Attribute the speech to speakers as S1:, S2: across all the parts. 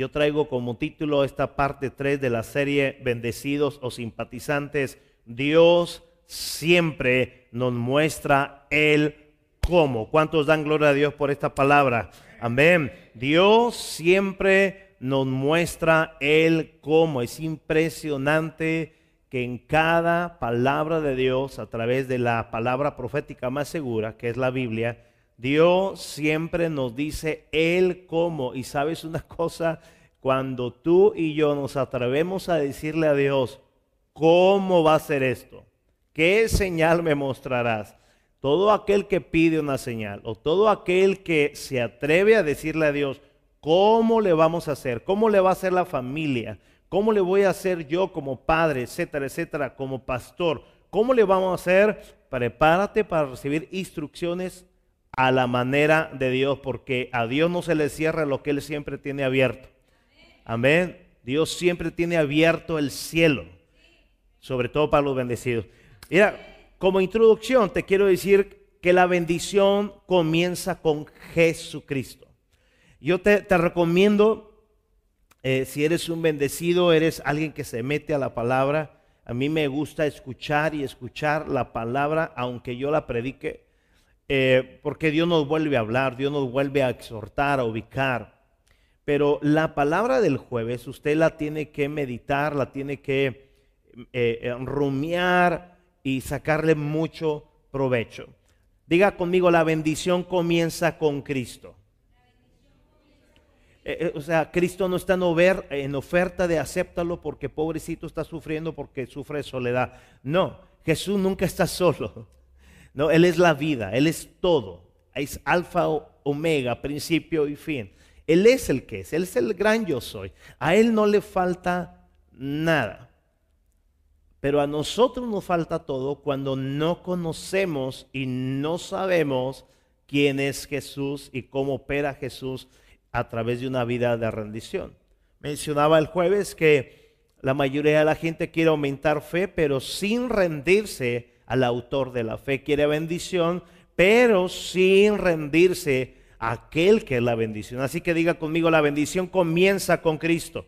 S1: Yo traigo como título esta parte 3 de la serie Bendecidos o simpatizantes. Dios siempre nos muestra el cómo. ¿Cuántos dan gloria a Dios por esta palabra? Amén. Dios siempre nos muestra el cómo. Es impresionante que en cada palabra de Dios, a través de la palabra profética más segura, que es la Biblia, Dios siempre nos dice el cómo. Y sabes una cosa, cuando tú y yo nos atrevemos a decirle a Dios, ¿cómo va a ser esto? ¿Qué señal me mostrarás? Todo aquel que pide una señal o todo aquel que se atreve a decirle a Dios, ¿cómo le vamos a hacer? ¿Cómo le va a hacer la familia? ¿Cómo le voy a hacer yo como padre, etcétera, etcétera, como pastor? ¿Cómo le vamos a hacer? Prepárate para recibir instrucciones a la manera de Dios, porque a Dios no se le cierra lo que Él siempre tiene abierto. Amén. Dios siempre tiene abierto el cielo, sobre todo para los bendecidos. Mira, como introducción te quiero decir que la bendición comienza con Jesucristo. Yo te, recomiendo, eh, si eres un bendecido, eres alguien que se mete a la palabra. A mí me gusta escuchar y escuchar la palabra, aunque yo la predique. Eh, porque Dios nos vuelve a hablar, Dios nos vuelve a exhortar, a ubicar. Pero la palabra del jueves usted la tiene que meditar, la tiene que eh, eh, rumiar y sacarle mucho provecho. Diga conmigo, la bendición comienza con Cristo. o sea, Cristo no está en, oferta de acéptalo porque pobrecito está sufriendo porque sufre soledad. No, Jesús nunca está solo. No, Él es la vida, Él es todo. Es alfa, omega, principio y fin. Él es el que es, Él es el gran yo soy. A Él no le falta nada. Pero a nosotros nos falta todo cuando no conocemos y no sabemos quién es Jesús y cómo opera Jesús a través de una vida de rendición. Mencionaba el jueves que la mayoría de la gente quiere aumentar fe, pero sin rendirse al autor de la fe. Quiere bendición, pero sin rendirse a aquel que es la bendición. Así que diga conmigo, la bendición comienza con Cristo.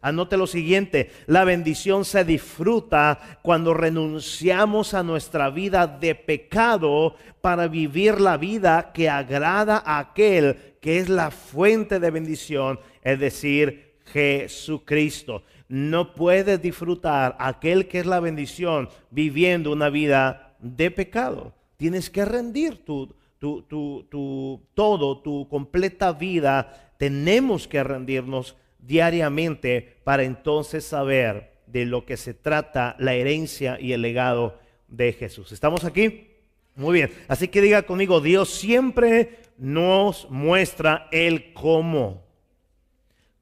S1: Anote lo siguiente, la bendición se disfruta cuando renunciamos a nuestra vida de pecado para vivir la vida que agrada a aquel que es la fuente de bendición, es decir, Jesucristo no puedes disfrutar aquel que es la bendición viviendo una vida de pecado. Tienes que rendir tu, tu, todo, tu completa vida. Tenemos que rendirnos diariamente para entonces saber de lo que se trata la herencia y el legado de Jesús. ¿Estamos aquí? Muy bien. Así que diga conmigo, Dios siempre nos muestra el cómo.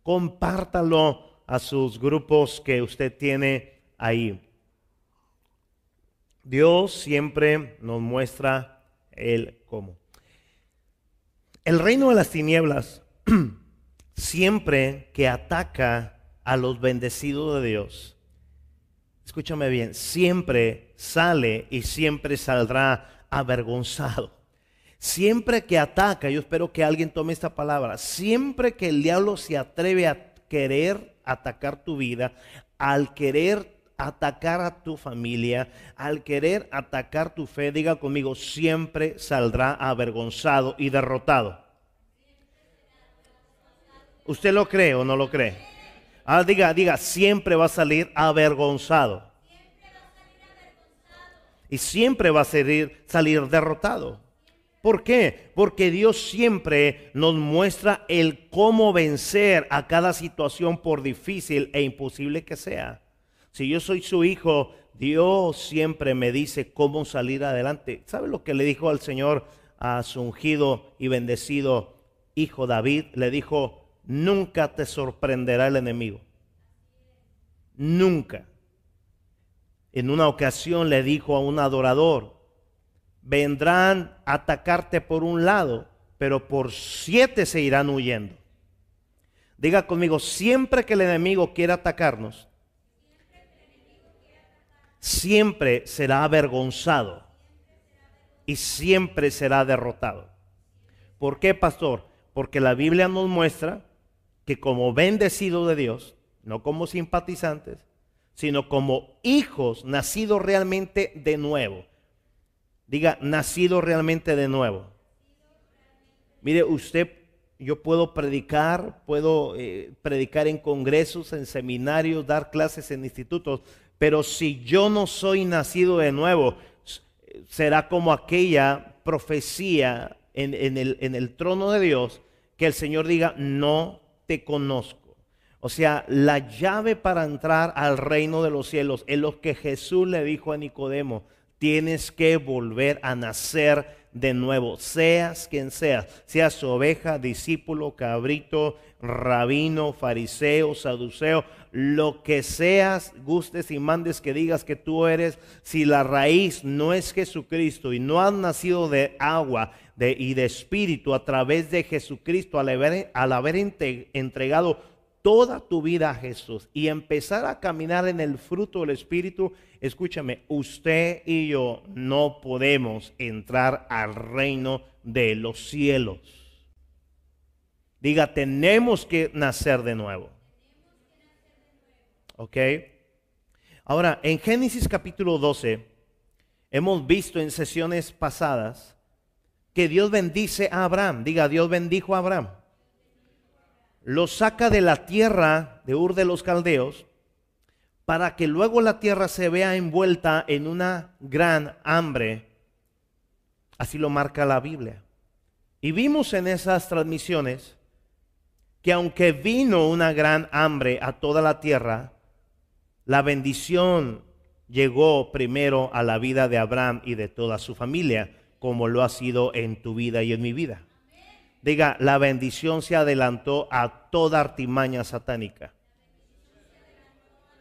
S1: Compártalo a sus grupos que usted tiene ahí. Dios siempre nos muestra el cómo. El reino de las tinieblas siempre que ataca a los bendecidos de Dios, escúchame bien, siempre sale y siempre saldrá avergonzado. Siempre que ataca, yo espero que alguien tome esta palabra, siempre que el diablo se atreve a querer atacar tu vida, al querer atacar a tu familia, al querer atacar tu fe, diga conmigo, siempre saldrá avergonzado y derrotado. ¿Usted lo cree o no lo cree? Ah, diga, diga, siempre va a salir avergonzado. Y siempre va a salir, salir derrotado. ¿Por qué? Porque Dios siempre nos muestra el cómo vencer a cada situación por difícil e imposible que sea. Si yo soy su hijo, Dios siempre me dice cómo salir adelante. ¿Sabe lo que le dijo al Señor a su ungido y bendecido hijo David? Le dijo, nunca te sorprenderá el enemigo. Nunca. En una ocasión le dijo a un adorador, vendrán a atacarte por un lado, pero por siete se irán huyendo. Diga conmigo, siempre que el enemigo quiera atacarnos, siempre será avergonzado y siempre será derrotado. ¿Por qué, pastor? Porque la Biblia nos muestra que como bendecido de Dios, no como simpatizantes, sino como hijos nacidos realmente de nuevo. Diga, nacido realmente de nuevo. Mire, usted, yo puedo predicar, puedo eh, predicar en congresos, en seminarios, dar clases en institutos, pero si yo no soy nacido de nuevo, será como aquella profecía en, el, en el trono de Dios que el Señor diga, no te conozco. O sea, la llave para entrar al reino de los cielos es lo que Jesús le dijo a Nicodemo. Tienes que volver a nacer de nuevo, seas quien seas, seas oveja, discípulo, cabrito, rabino, fariseo, saduceo, lo que seas, gustes y mandes que digas que tú eres, si la raíz no es Jesucristo y no has nacido de agua y de espíritu a través de Jesucristo, al haber, al haber entregado toda tu vida a Jesús y empezar a caminar en el fruto del Espíritu, escúchame, usted y yo no podemos entrar al reino de los cielos. Diga, tenemos que nacer de nuevo. ¿Ok? Ahora, en Génesis capítulo 12, hemos visto en sesiones pasadas que Dios bendice a Abraham. Diga, Dios bendijo a Abraham lo saca de la tierra de Ur de los Caldeos para que luego la tierra se vea envuelta en una gran hambre. Así lo marca la Biblia. Y vimos en esas transmisiones que aunque vino una gran hambre a toda la tierra, la bendición llegó primero a la vida de Abraham y de toda su familia, como lo ha sido en tu vida y en mi vida. Diga, la bendición se adelantó a toda artimaña satánica.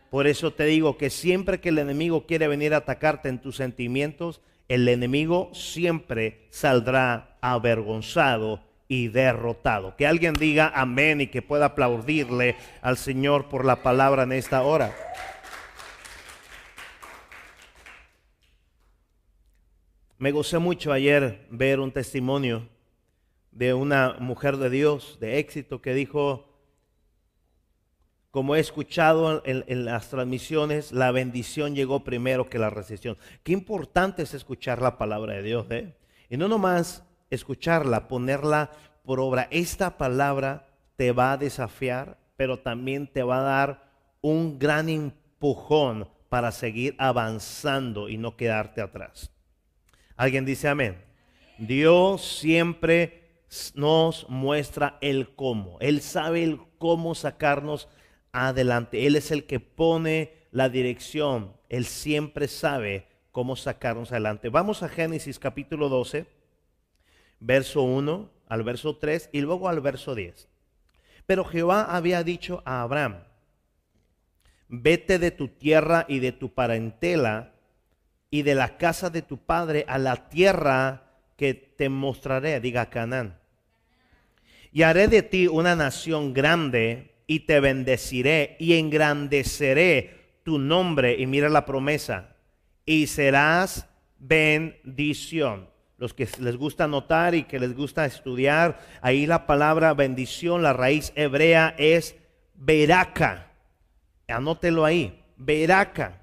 S1: Por eso te digo que siempre que el enemigo quiere venir a atacarte en tus sentimientos, el enemigo siempre saldrá avergonzado y derrotado. Que alguien diga amén y que pueda aplaudirle al Señor por la palabra en esta hora. Me gocé mucho ayer ver un testimonio de una mujer de Dios de éxito que dijo, como he escuchado en, las transmisiones, la bendición llegó primero que la recesión. Qué importante es escuchar la palabra de Dios, ¿eh? Y no nomás escucharla, ponerla por obra. Esta palabra te va a desafiar, pero también te va a dar un gran empujón para seguir avanzando y no quedarte atrás. ¿Alguien dice amén? Dios siempre nos muestra el cómo. Él sabe el cómo sacarnos adelante. Él es el que pone la dirección. Él siempre sabe cómo sacarnos adelante. Vamos a Génesis capítulo 12, verso 1 al verso 3 y luego al verso 10. Pero Jehová había dicho a Abraham, vete de tu tierra y de tu parentela y de la casa de tu padre a la tierra que te mostraré, diga Canaán y haré de ti una nación grande y te bendeciré y engrandeceré tu nombre. Y mira la promesa. Y serás bendición. Los que les gusta anotar y que les gusta estudiar, ahí la palabra bendición, la raíz hebrea es veraca. Anótelo ahí, veraca.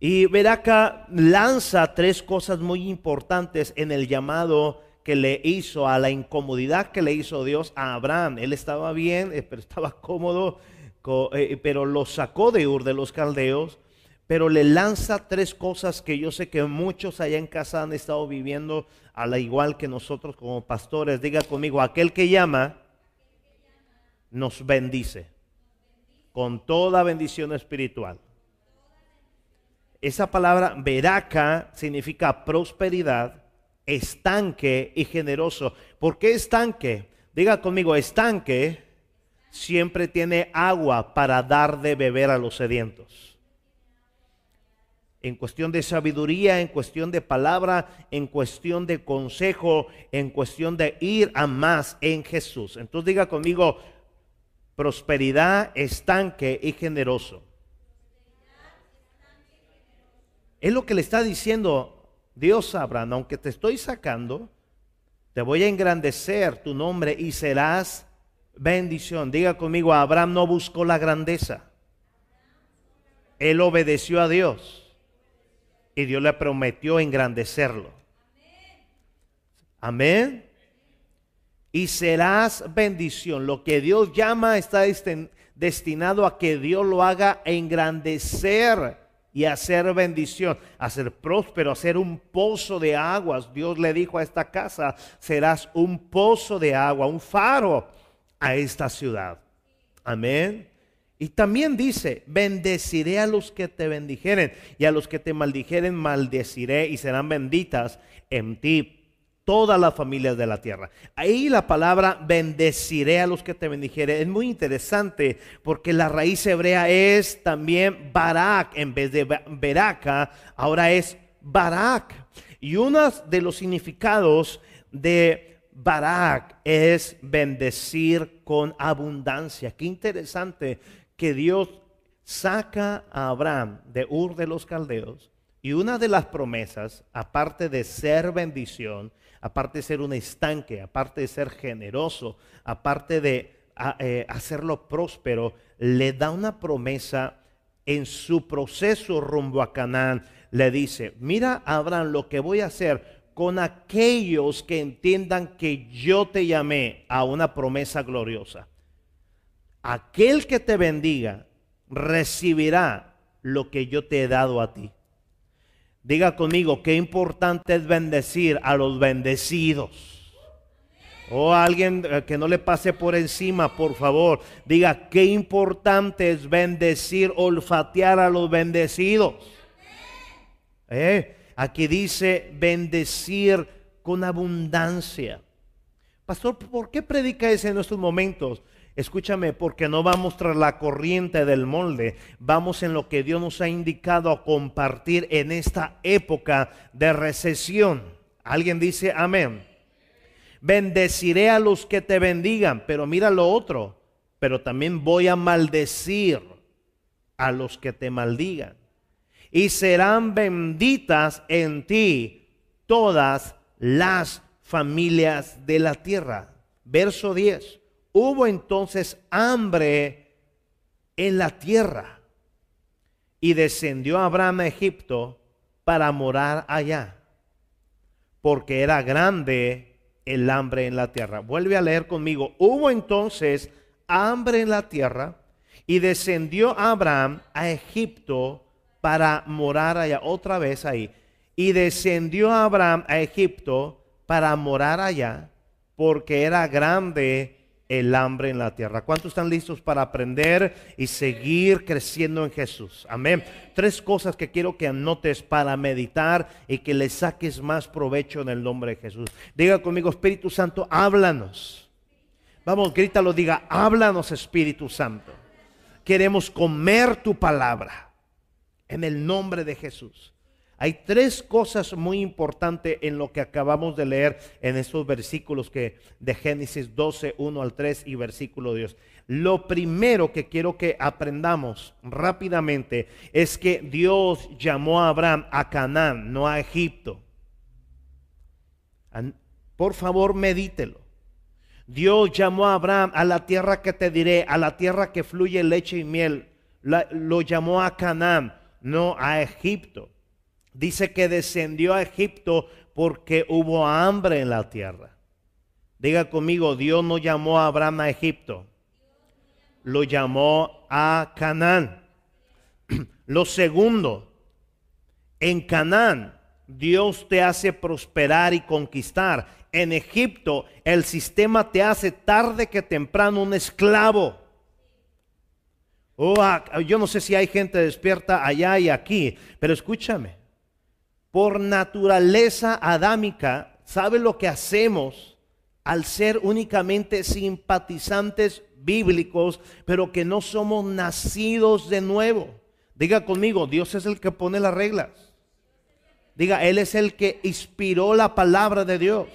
S1: Y veraca lanza tres cosas muy importantes en el llamado que le hizo, a la incomodidad que le hizo Dios a Abraham. Él estaba bien, eh, pero estaba cómodo, eh, pero lo sacó de Ur de los Caldeos, pero le lanza tres cosas que yo sé que muchos allá en casa han estado viviendo a la igual que nosotros como pastores. Diga conmigo, aquel que llama nos bendice con toda bendición espiritual. Esa palabra veraca significa prosperidad estanque y generoso. ¿Por qué estanque? Diga conmigo, estanque siempre tiene agua para dar de beber a los sedientos. En cuestión de sabiduría, en cuestión de palabra, en cuestión de consejo, en cuestión de ir a más en Jesús. Entonces diga conmigo, prosperidad, estanque y generoso. Es lo que le está diciendo Dios Abraham, aunque te estoy sacando, te voy a engrandecer tu nombre y serás bendición. Diga conmigo, Abraham no buscó la grandeza. Él obedeció a Dios y Dios le prometió engrandecerlo. Amén. Y serás bendición. Lo que Dios llama está destinado a que Dios lo haga engrandecer y hacer bendición, hacer próspero, hacer un pozo de aguas. Dios le dijo a esta casa, serás un pozo de agua, un faro a esta ciudad. Amén. Y también dice, bendeciré a los que te bendijeren y a los que te maldijeren maldeciré y serán benditas en ti todas las familias de la tierra. Ahí la palabra bendeciré a los que te bendijeren es muy interesante porque la raíz hebrea es también barak en vez de beraka, ahora es barak. Y uno de los significados de Barak es bendecir con abundancia. Qué interesante que Dios saca a Abraham de Ur de los Caldeos y una de las promesas, aparte de ser bendición, aparte de ser un estanque, aparte de ser generoso, aparte de eh, hacerlo próspero, le da una promesa en su proceso rumbo a Canaán. Le dice, mira Abraham, lo que voy a hacer con aquellos que entiendan que yo te llamé a una promesa gloriosa. Aquel que te bendiga recibirá lo que yo te he dado a ti. Diga conmigo, qué importante es bendecir a los bendecidos. O alguien eh, que no le pase por encima, por favor. Diga, qué importante es bendecir, olfatear a los bendecidos. ¿Eh? Aquí dice bendecir con abundancia. Pastor, ¿por qué predica eso en estos momentos? Escúchame, porque no vamos tras la corriente del molde, vamos en lo que Dios nos ha indicado a compartir en esta época de recesión. Alguien dice amén. Bendeciré a los que te bendigan, pero mira lo otro, pero también voy a maldecir a los que te maldigan y serán benditas en ti todas las familias de la tierra. Verso 10. Hubo entonces hambre en la tierra y descendió Abraham a Egipto para morar allá, porque era grande el hambre en la tierra. Vuelve a leer conmigo. Hubo entonces hambre en la tierra y descendió Abraham a Egipto para morar allá, otra vez ahí. Y descendió Abraham a Egipto para morar allá, porque era grande el hambre en la tierra. ¿Cuántos están listos para aprender y seguir creciendo en Jesús? Amén. Tres cosas que quiero que anotes para meditar y que le saques más provecho en el nombre de Jesús. Diga conmigo, Espíritu Santo, háblanos. Vamos, grítalo, diga, háblanos, Espíritu Santo. Queremos comer tu palabra en el nombre de Jesús. Hay tres cosas muy importantes en lo que acabamos de leer en estos versículos que de Génesis 12, 1 al 3 y versículo Dios. Lo primero que quiero que aprendamos rápidamente es que Dios llamó a Abraham a Canaán, no a Egipto. Por favor, medítelo. Dios llamó a Abraham a la tierra que te diré, a la tierra que fluye leche y miel. lo llamó a Canaán no a Egipto. Dice que descendió a Egipto porque hubo hambre en la tierra. Diga conmigo, Dios no llamó a Abraham a Egipto, lo llamó a Canaán. Lo segundo, en Canaán Dios te hace prosperar y conquistar. En Egipto el sistema te hace tarde que temprano un esclavo. Oh, ah, yo no sé si hay gente despierta allá y aquí, pero escúchame. Por naturaleza adámica, ¿sabe lo que hacemos al ser únicamente simpatizantes bíblicos, pero que no somos nacidos de nuevo. Diga conmigo, Dios es el que pone las reglas. Diga, Él es el que inspiró la palabra de Dios.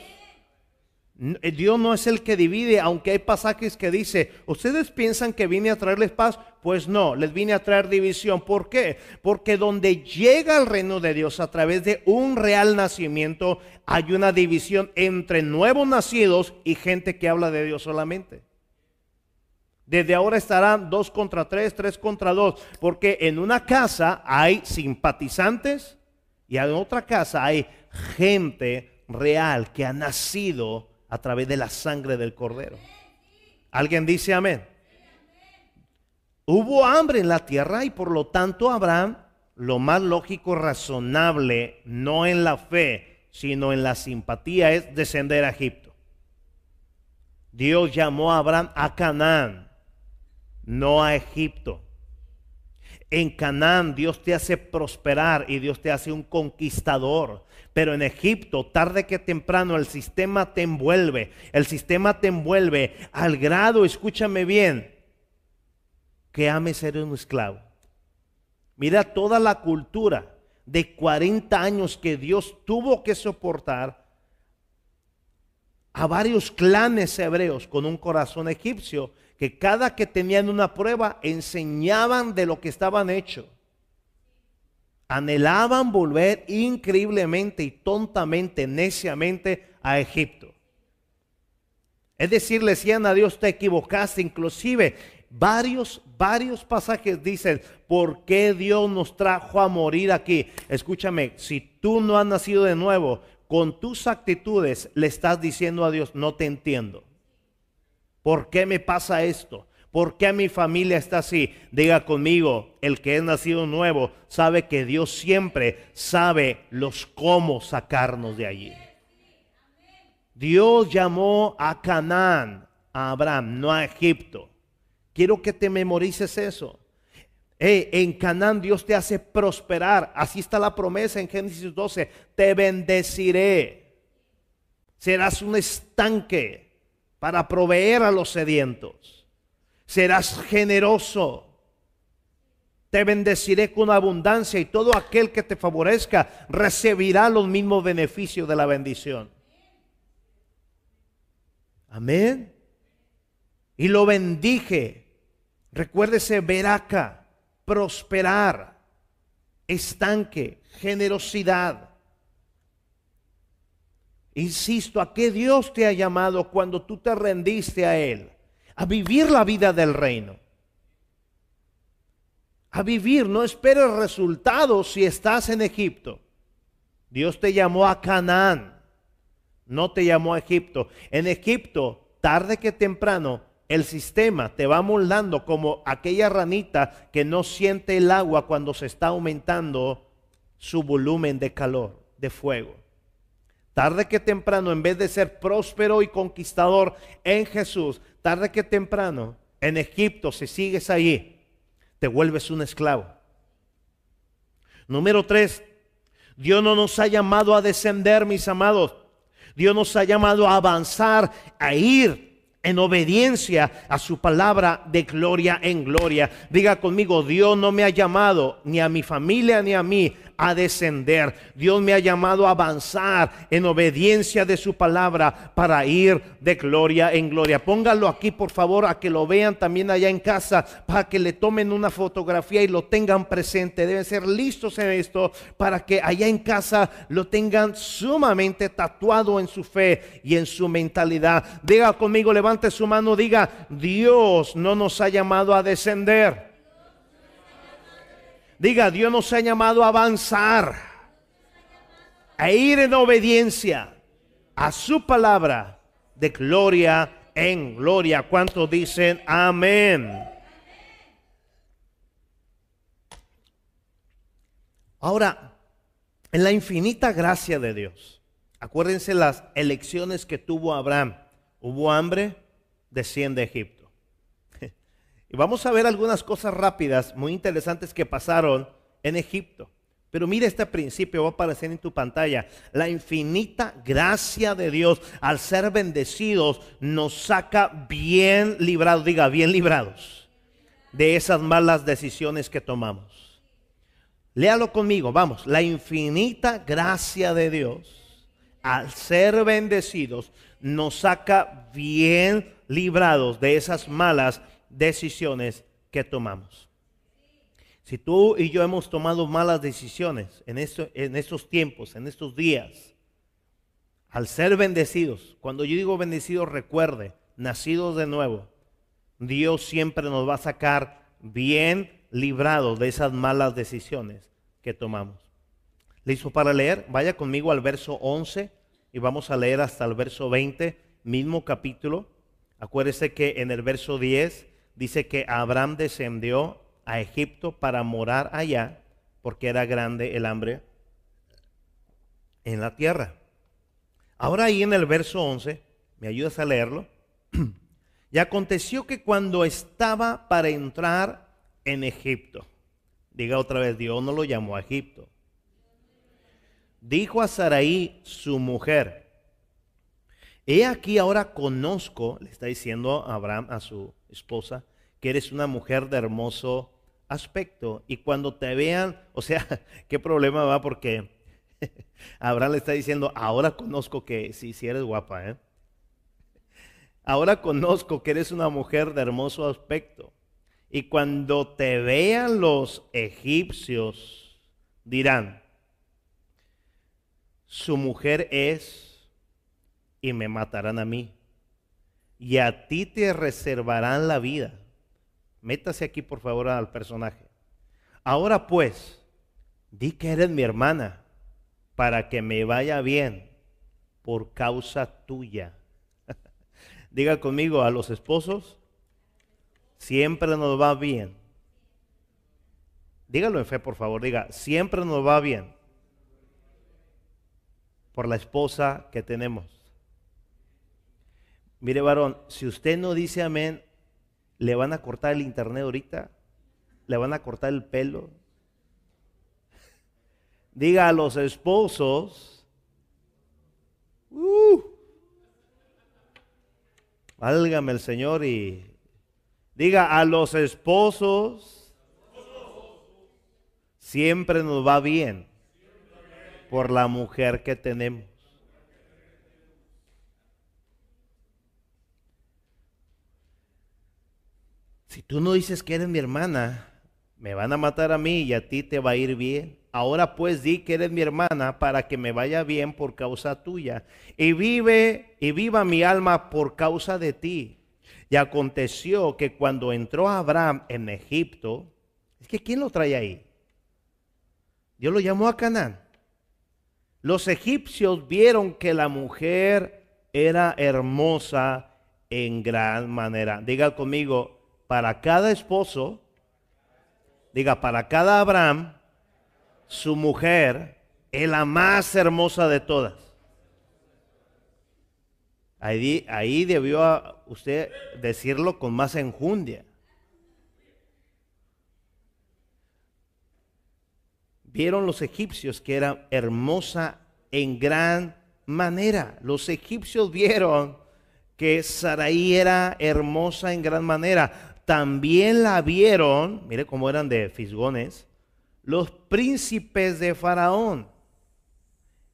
S1: Eh, Dios no es el que divide, aunque hay pasajes que dice, ¿ustedes piensan que vine a traerles paz? Pues no, les vine a traer división. ¿Por qué? Porque donde llega el reino de Dios a través de un real nacimiento, hay una división entre nuevos nacidos y gente que habla de Dios solamente. Desde ahora estarán dos contra tres, tres contra dos, porque en una casa hay simpatizantes y en otra casa hay gente real que ha nacido a través de la sangre del cordero. ¿Alguien dice amén? Hubo hambre en la tierra y por lo tanto Abraham, lo más lógico, razonable, no en la fe, sino en la simpatía, es descender a Egipto. Dios llamó a Abraham a Canaán, no a Egipto. En Canaán Dios te hace prosperar y Dios te hace un conquistador. Pero en Egipto, tarde que temprano, el sistema te envuelve. El sistema te envuelve al grado, escúchame bien, que ames ser un esclavo. Mira toda la cultura de 40 años que Dios tuvo que soportar a varios clanes hebreos con un corazón egipcio que cada que tenían una prueba enseñaban de lo que estaban hechos. Anhelaban volver increíblemente y tontamente, neciamente a Egipto. Es decir, le decían a Dios, te equivocaste. Inclusive varios, varios pasajes dicen, ¿por qué Dios nos trajo a morir aquí? Escúchame, si tú no has nacido de nuevo, con tus actitudes le estás diciendo a Dios, no te entiendo. ¿Por qué me pasa esto? ¿Por qué mi familia está así? Diga conmigo, el que es nacido nuevo sabe que Dios siempre sabe los cómo sacarnos de allí. Dios llamó a Canaán, a Abraham, no a Egipto. Quiero que te memorices eso. en Canaán Dios te hace prosperar. Así está la promesa en Génesis 12. Te bendeciré. Serás un estanque para proveer a los sedientos. Serás generoso. Te bendeciré con abundancia y todo aquel que te favorezca recibirá los mismos beneficios de la bendición. Amén. Y lo bendije. Recuérdese ver acá, prosperar, estanque, generosidad. Insisto, ¿a qué Dios te ha llamado cuando tú te rendiste a Él? A vivir la vida del reino. A vivir, no esperes resultados si estás en Egipto. Dios te llamó a Canaán, no te llamó a Egipto. En Egipto, tarde que temprano, el sistema te va moldando como aquella ranita que no siente el agua cuando se está aumentando su volumen de calor, de fuego. Tarde que temprano, en vez de ser próspero y conquistador en Jesús, tarde que temprano, en Egipto, si sigues allí, te vuelves un esclavo. Número tres, Dios no nos ha llamado a descender, mis amados. Dios nos ha llamado a avanzar, a ir en obediencia a su palabra de gloria en gloria. Diga conmigo, Dios no me ha llamado ni a mi familia ni a mí a descender. Dios me ha llamado a avanzar en obediencia de su palabra para ir de gloria en gloria. Póngalo aquí, por favor, a que lo vean también allá en casa, para que le tomen una fotografía y lo tengan presente. Deben ser listos en esto para que allá en casa lo tengan sumamente tatuado en su fe y en su mentalidad. Diga conmigo, levante su mano, diga, Dios no nos ha llamado a descender. Diga, Dios nos ha llamado a avanzar, a ir en obediencia a su palabra de gloria en gloria. ¿Cuántos dicen amén? Ahora, en la infinita gracia de Dios, acuérdense las elecciones que tuvo Abraham. Hubo hambre, desciende a Egipto. Y vamos a ver algunas cosas rápidas, muy interesantes que pasaron en Egipto. Pero mira este principio, va a aparecer en tu pantalla. La infinita gracia de Dios al ser bendecidos nos saca bien librados, diga, bien librados de esas malas decisiones que tomamos. Léalo conmigo, vamos. La infinita gracia de Dios al ser bendecidos nos saca bien librados de esas malas decisiones que tomamos. Si tú y yo hemos tomado malas decisiones en, en estos tiempos, en estos días, al ser bendecidos, cuando yo digo bendecidos, recuerde, nacidos de nuevo, Dios siempre nos va a sacar bien librados de esas malas decisiones que tomamos. ¿Listo para leer? Vaya conmigo al verso 11 y vamos a leer hasta el verso 20, mismo capítulo. Acuérdese que en el verso 10 dice que Abraham descendió a Egipto para morar allá, porque era grande el hambre en la tierra. Ahora ahí en el verso 11, ¿me ayudas a leerlo? y aconteció que cuando estaba para entrar en Egipto, diga otra vez, Dios no lo llamó a Egipto, dijo a Saraí, su mujer, he aquí ahora conozco, le está diciendo Abraham a su esposa, que eres una mujer de hermoso aspecto. Y cuando te vean, o sea, ¿qué problema va? Porque Abraham le está diciendo, ahora conozco que sí, sí eres guapa, ¿eh? Ahora conozco que eres una mujer de hermoso aspecto. Y cuando te vean los egipcios, dirán, su mujer es y me matarán a mí. Y a ti te reservarán la vida. Métase aquí por favor al personaje. Ahora pues, di que eres mi hermana para que me vaya bien por causa tuya. Diga conmigo a los esposos, siempre nos va bien. Dígalo en fe, por favor. Diga, siempre nos va bien por la esposa que tenemos. Mire, varón, si usted no dice amén, le van a cortar el internet ahorita, le van a cortar el pelo. Diga a los esposos, uh, válgame el Señor y diga a los esposos, siempre nos va bien por la mujer que tenemos. Si tú no dices que eres mi hermana, me van a matar a mí y a ti te va a ir bien. Ahora pues di que eres mi hermana para que me vaya bien por causa tuya. Y vive y viva mi alma por causa de ti. Y aconteció que cuando entró Abraham en Egipto, es que ¿quién lo trae ahí? Dios lo llamó a Canaán. Los egipcios vieron que la mujer era hermosa en gran manera. Diga conmigo, para cada esposo, diga, para cada Abraham, su mujer es la más hermosa de todas. Ahí, debió usted decirlo con más enjundia. Vieron los egipcios que era hermosa en gran manera. Los egipcios vieron que Saraí era hermosa en gran manera también la vieron, mire cómo eran de fisgones, los príncipes de Faraón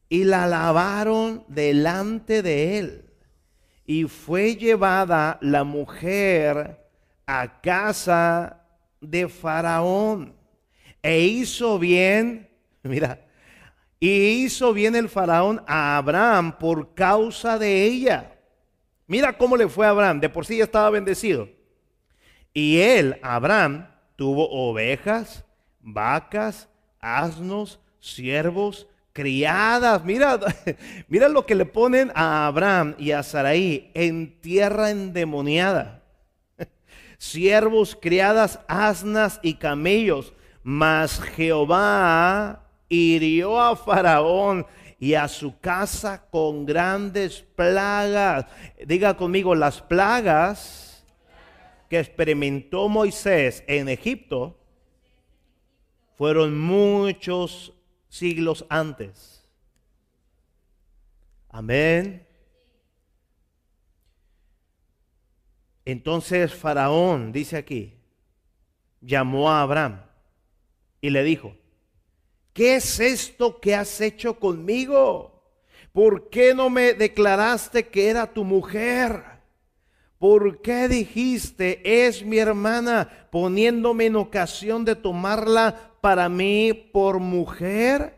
S1: y la lavaron delante de él. Y fue llevada la mujer a casa de Faraón. E hizo bien, mira, y hizo bien el Faraón a Abraham por causa de ella. Mira cómo le fue a Abraham, de por sí ya estaba bendecido. Y él, Abraham, tuvo ovejas, vacas, asnos, siervos, criadas. Mira, mira lo que le ponen a Abraham y a Sarai en tierra endemoniada. Siervos, criadas, asnas y camellos. Mas Jehová hirió a Faraón y a su casa con grandes plagas. Diga conmigo, las plagas que experimentó Moisés en Egipto fueron muchos siglos antes. Amén. Entonces Faraón, dice aquí, llamó a Abraham y le dijo, ¿qué es esto que has hecho conmigo? ¿Por qué no me declaraste que era tu mujer? ¿Por qué dijiste, es mi hermana, poniéndome en ocasión de tomarla para mí por mujer?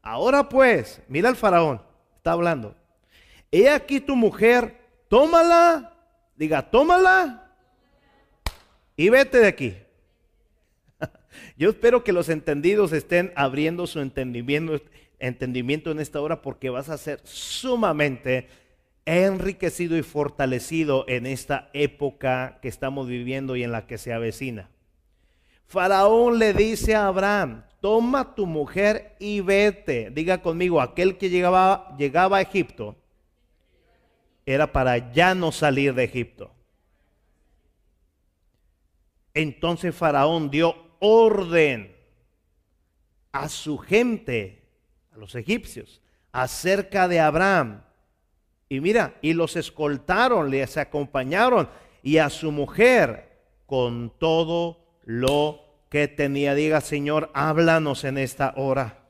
S1: Ahora pues, mira el faraón, está hablando. He aquí tu mujer, tómala Diga, tómala y vete de aquí. Yo espero que los entendidos estén abriendo su entendimiento, entendimiento en esta hora porque vas a ser sumamente enriquecido y fortalecido en esta época que estamos viviendo y en la que se avecina. Faraón le dice a Abraham, toma tu mujer y vete. Diga conmigo, aquel que llegaba, llegaba a Egipto era para ya no salir de Egipto. Entonces Faraón dio orden a su gente, a los egipcios, acerca de Abraham. Y mira, y los escoltaron, les acompañaron, y a su mujer con todo lo que tenía. Diga, Señor, háblanos en esta hora.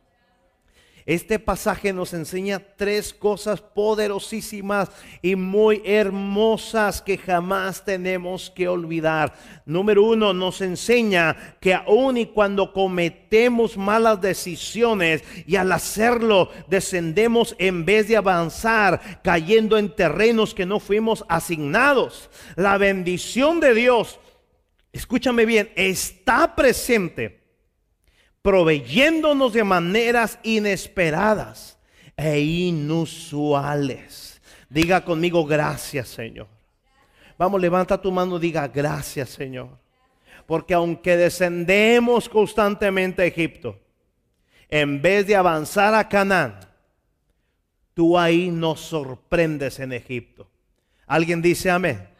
S1: Este pasaje nos enseña tres cosas poderosísimas y muy hermosas que jamás tenemos que olvidar. Número uno, nos enseña que aun y cuando cometemos malas decisiones y al hacerlo descendemos en vez de avanzar, cayendo en terrenos que no fuimos asignados, la bendición de Dios, escúchame bien, está presente proveyéndonos de maneras inesperadas e inusuales. Diga conmigo, gracias Señor. Vamos, levanta tu mano, diga, gracias Señor. Porque aunque descendemos constantemente a Egipto, en vez de avanzar a Canaán, tú ahí nos sorprendes en Egipto. ¿Alguien dice amén?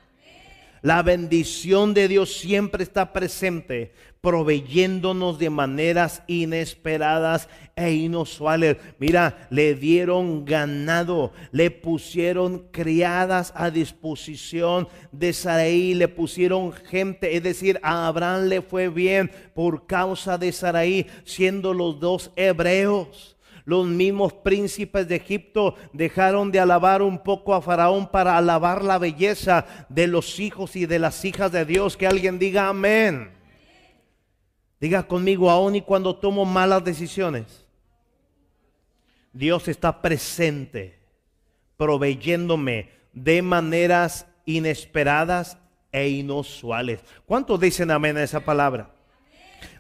S1: La bendición de Dios siempre está presente proveyéndonos de maneras inesperadas e inusuales. Mira, le dieron ganado, le pusieron criadas a disposición de Saraí, le pusieron gente, es decir, a Abraham le fue bien por causa de Saraí, siendo los dos hebreos. Los mismos príncipes de Egipto dejaron de alabar un poco a Faraón para alabar la belleza de los hijos y de las hijas de Dios. Que alguien diga amén. Diga conmigo, aún y cuando tomo malas decisiones, Dios está presente, proveyéndome de maneras inesperadas e inusuales. ¿Cuántos dicen amén a esa palabra?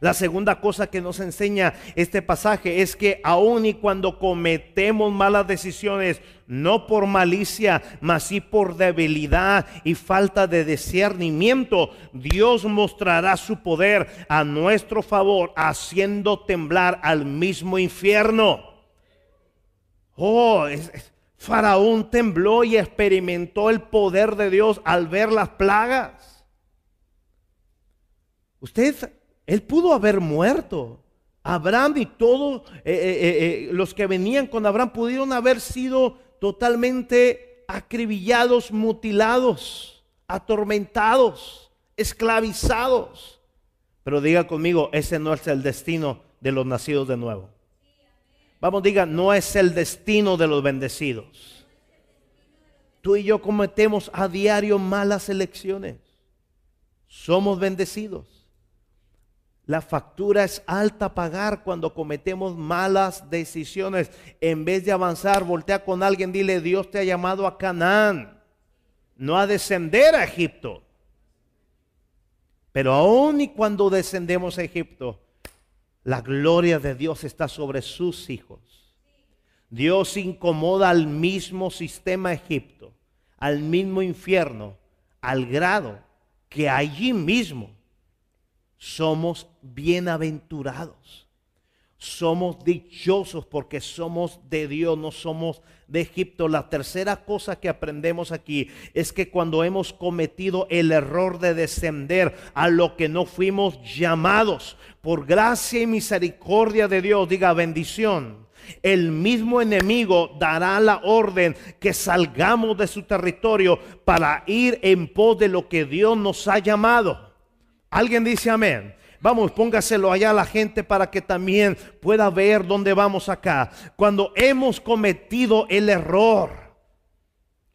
S1: La segunda cosa que nos enseña este pasaje es que aun y cuando cometemos malas decisiones, no por malicia, mas sí por debilidad y falta de discernimiento, Dios mostrará su poder a nuestro favor, haciendo temblar al mismo infierno. Oh, Faraón tembló y experimentó el poder de Dios al ver las plagas. Usted él pudo haber muerto. Abraham y todos eh, eh, eh, los que venían con Abraham pudieron haber sido totalmente acribillados, mutilados, atormentados, esclavizados. Pero diga conmigo, ese no es el destino de los nacidos de nuevo. Vamos, diga, no es el destino de los bendecidos. Tú y yo cometemos a diario malas elecciones. Somos bendecidos. La factura es alta a pagar cuando cometemos malas decisiones. En vez de avanzar, voltea con alguien, dile, Dios te ha llamado a Canaán, no a descender a Egipto. Pero aún y cuando descendemos a Egipto, la gloria de Dios está sobre sus hijos. Dios incomoda al mismo sistema Egipto, al mismo infierno, al grado que allí mismo somos bienaventurados. Somos dichosos porque somos de Dios, no somos de Egipto. La tercera cosa que aprendemos aquí es que cuando hemos cometido el error de descender a lo que no fuimos llamados por gracia y misericordia de Dios, diga bendición. El mismo enemigo dará la orden que salgamos de su territorio para ir en pos de lo que Dios nos ha llamado. Alguien dice amén. Vamos, póngaselo allá a la gente para que también pueda ver dónde vamos acá. Cuando hemos cometido el error,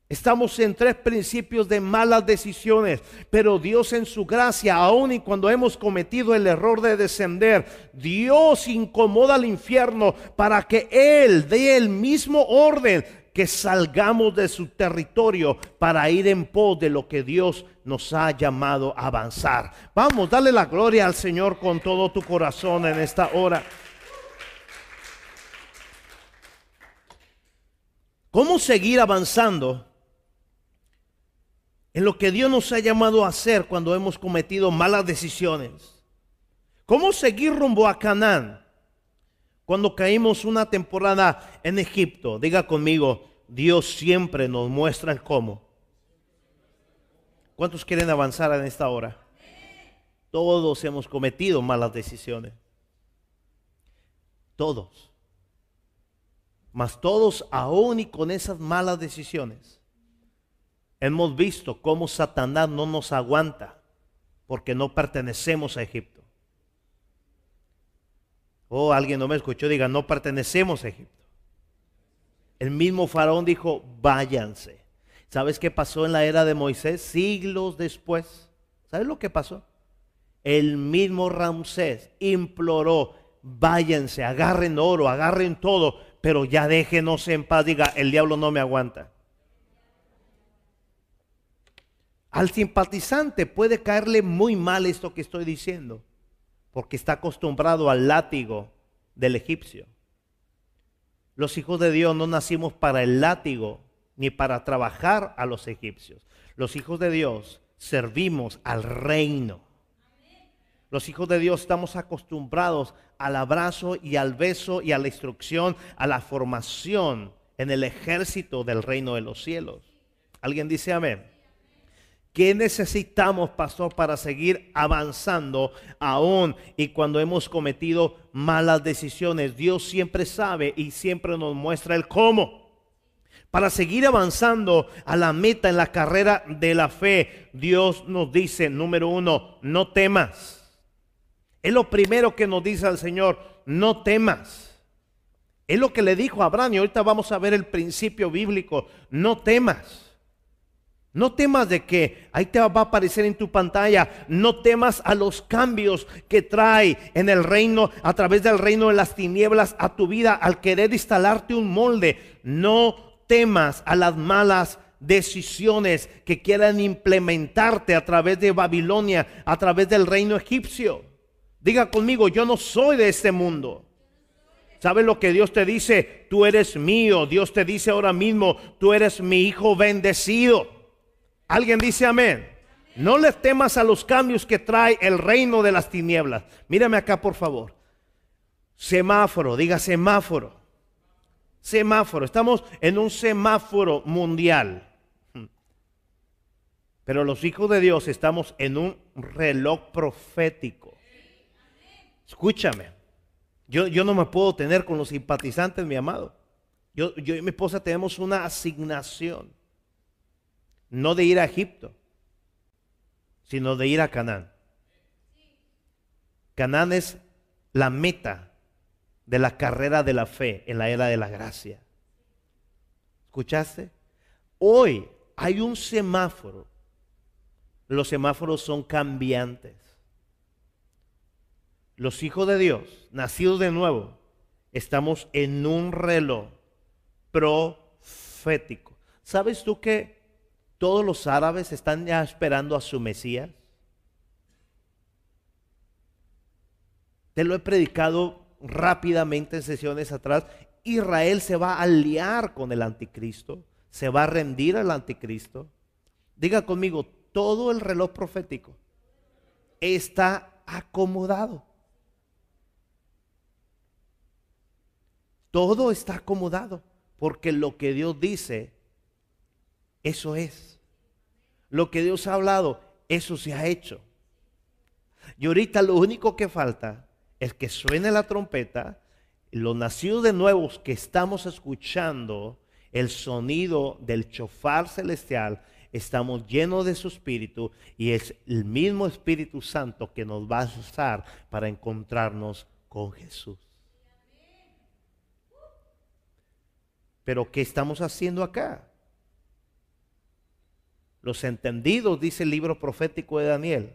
S1: estamos en tres principios de malas decisiones, pero Dios en su gracia, aun y cuando hemos cometido el error de descender, Dios incomoda al infierno para que Él dé el mismo orden que salgamos de su territorio para ir en pos de lo que Dios nos ha llamado a avanzar. Vamos, dale la gloria al Señor con todo tu corazón en esta hora. ¿Cómo seguir avanzando en lo que Dios nos ha llamado a hacer cuando hemos cometido malas decisiones? ¿Cómo seguir rumbo a Canaán cuando caímos una temporada en Egipto? Diga conmigo, Dios siempre nos muestra el cómo. ¿Cuántos quieren avanzar en esta hora? Todos hemos cometido malas decisiones. Todos. Mas todos, aún y con esas malas decisiones, hemos visto cómo Satanás no nos aguanta porque no pertenecemos a Egipto. O oh, alguien no me escuchó, diga, no pertenecemos a Egipto. El mismo faraón dijo, váyanse. ¿Sabes qué pasó en la era de Moisés? Siglos después. ¿Sabes lo que pasó? El mismo Ramsés imploró, váyanse, agarren oro, agarren todo, pero ya déjenos en paz. Diga, el diablo no me aguanta. Al simpatizante puede caerle muy mal esto que estoy diciendo, porque está acostumbrado al látigo del egipcio. Los hijos de Dios no nacimos para el látigo ni para trabajar a los egipcios. Los hijos de Dios servimos al reino. Los hijos de Dios estamos acostumbrados al abrazo y al beso y a la instrucción, a la formación en el ejército del reino de los cielos. ¿Alguien dice amén? ¿Qué necesitamos, pastor, para seguir avanzando aún y cuando hemos cometido malas decisiones? Dios siempre sabe y siempre nos muestra el cómo. Para seguir avanzando a la meta en la carrera de la fe, Dios nos dice, número uno, no temas. Es lo primero que nos dice al Señor, no temas. Es lo que le dijo a Abraham y ahorita vamos a ver el principio bíblico, no temas. No temas de que, ahí te va a aparecer en tu pantalla, no temas a los cambios que trae en el reino, a través del reino de las tinieblas, a tu vida, al querer instalarte un molde. No temas a las malas decisiones que quieran implementarte a través de Babilonia, a través del reino egipcio. Diga conmigo, yo no soy de este mundo. ¿Sabes lo que Dios te dice? Tú eres mío. Dios te dice ahora mismo, tú eres mi hijo bendecido. Alguien dice amén. No le temas a los cambios que trae el reino de las tinieblas. Mírame acá, por favor. Semáforo, diga semáforo. Semáforo. Estamos en un semáforo mundial. Pero los hijos de Dios estamos en un reloj profético. Escúchame. Yo, yo no me puedo tener con los simpatizantes, mi amado. Yo, yo y mi esposa tenemos una asignación no de ir a Egipto, sino de ir a Canaán. Canaán es la meta de la carrera de la fe en la era de la gracia. ¿Escuchaste? Hoy hay un semáforo. Los semáforos son cambiantes. Los hijos de Dios, nacidos de nuevo, estamos en un reloj profético. ¿Sabes tú que todos los árabes están ya esperando a su Mesías. Te lo he predicado rápidamente en sesiones atrás. Israel se va a aliar con el anticristo, se va a rendir al anticristo. Diga conmigo, todo el reloj profético está acomodado. Todo está acomodado porque lo que Dios dice, eso es. Lo que Dios ha hablado, eso se ha hecho. Y ahorita lo único que falta es que suene la trompeta, los nacidos de nuevos que estamos escuchando el sonido del chofar celestial, estamos llenos de su espíritu y es el mismo Espíritu Santo que nos va a usar para encontrarnos con Jesús. Pero ¿qué estamos haciendo acá? Los entendidos, dice el libro profético de Daniel,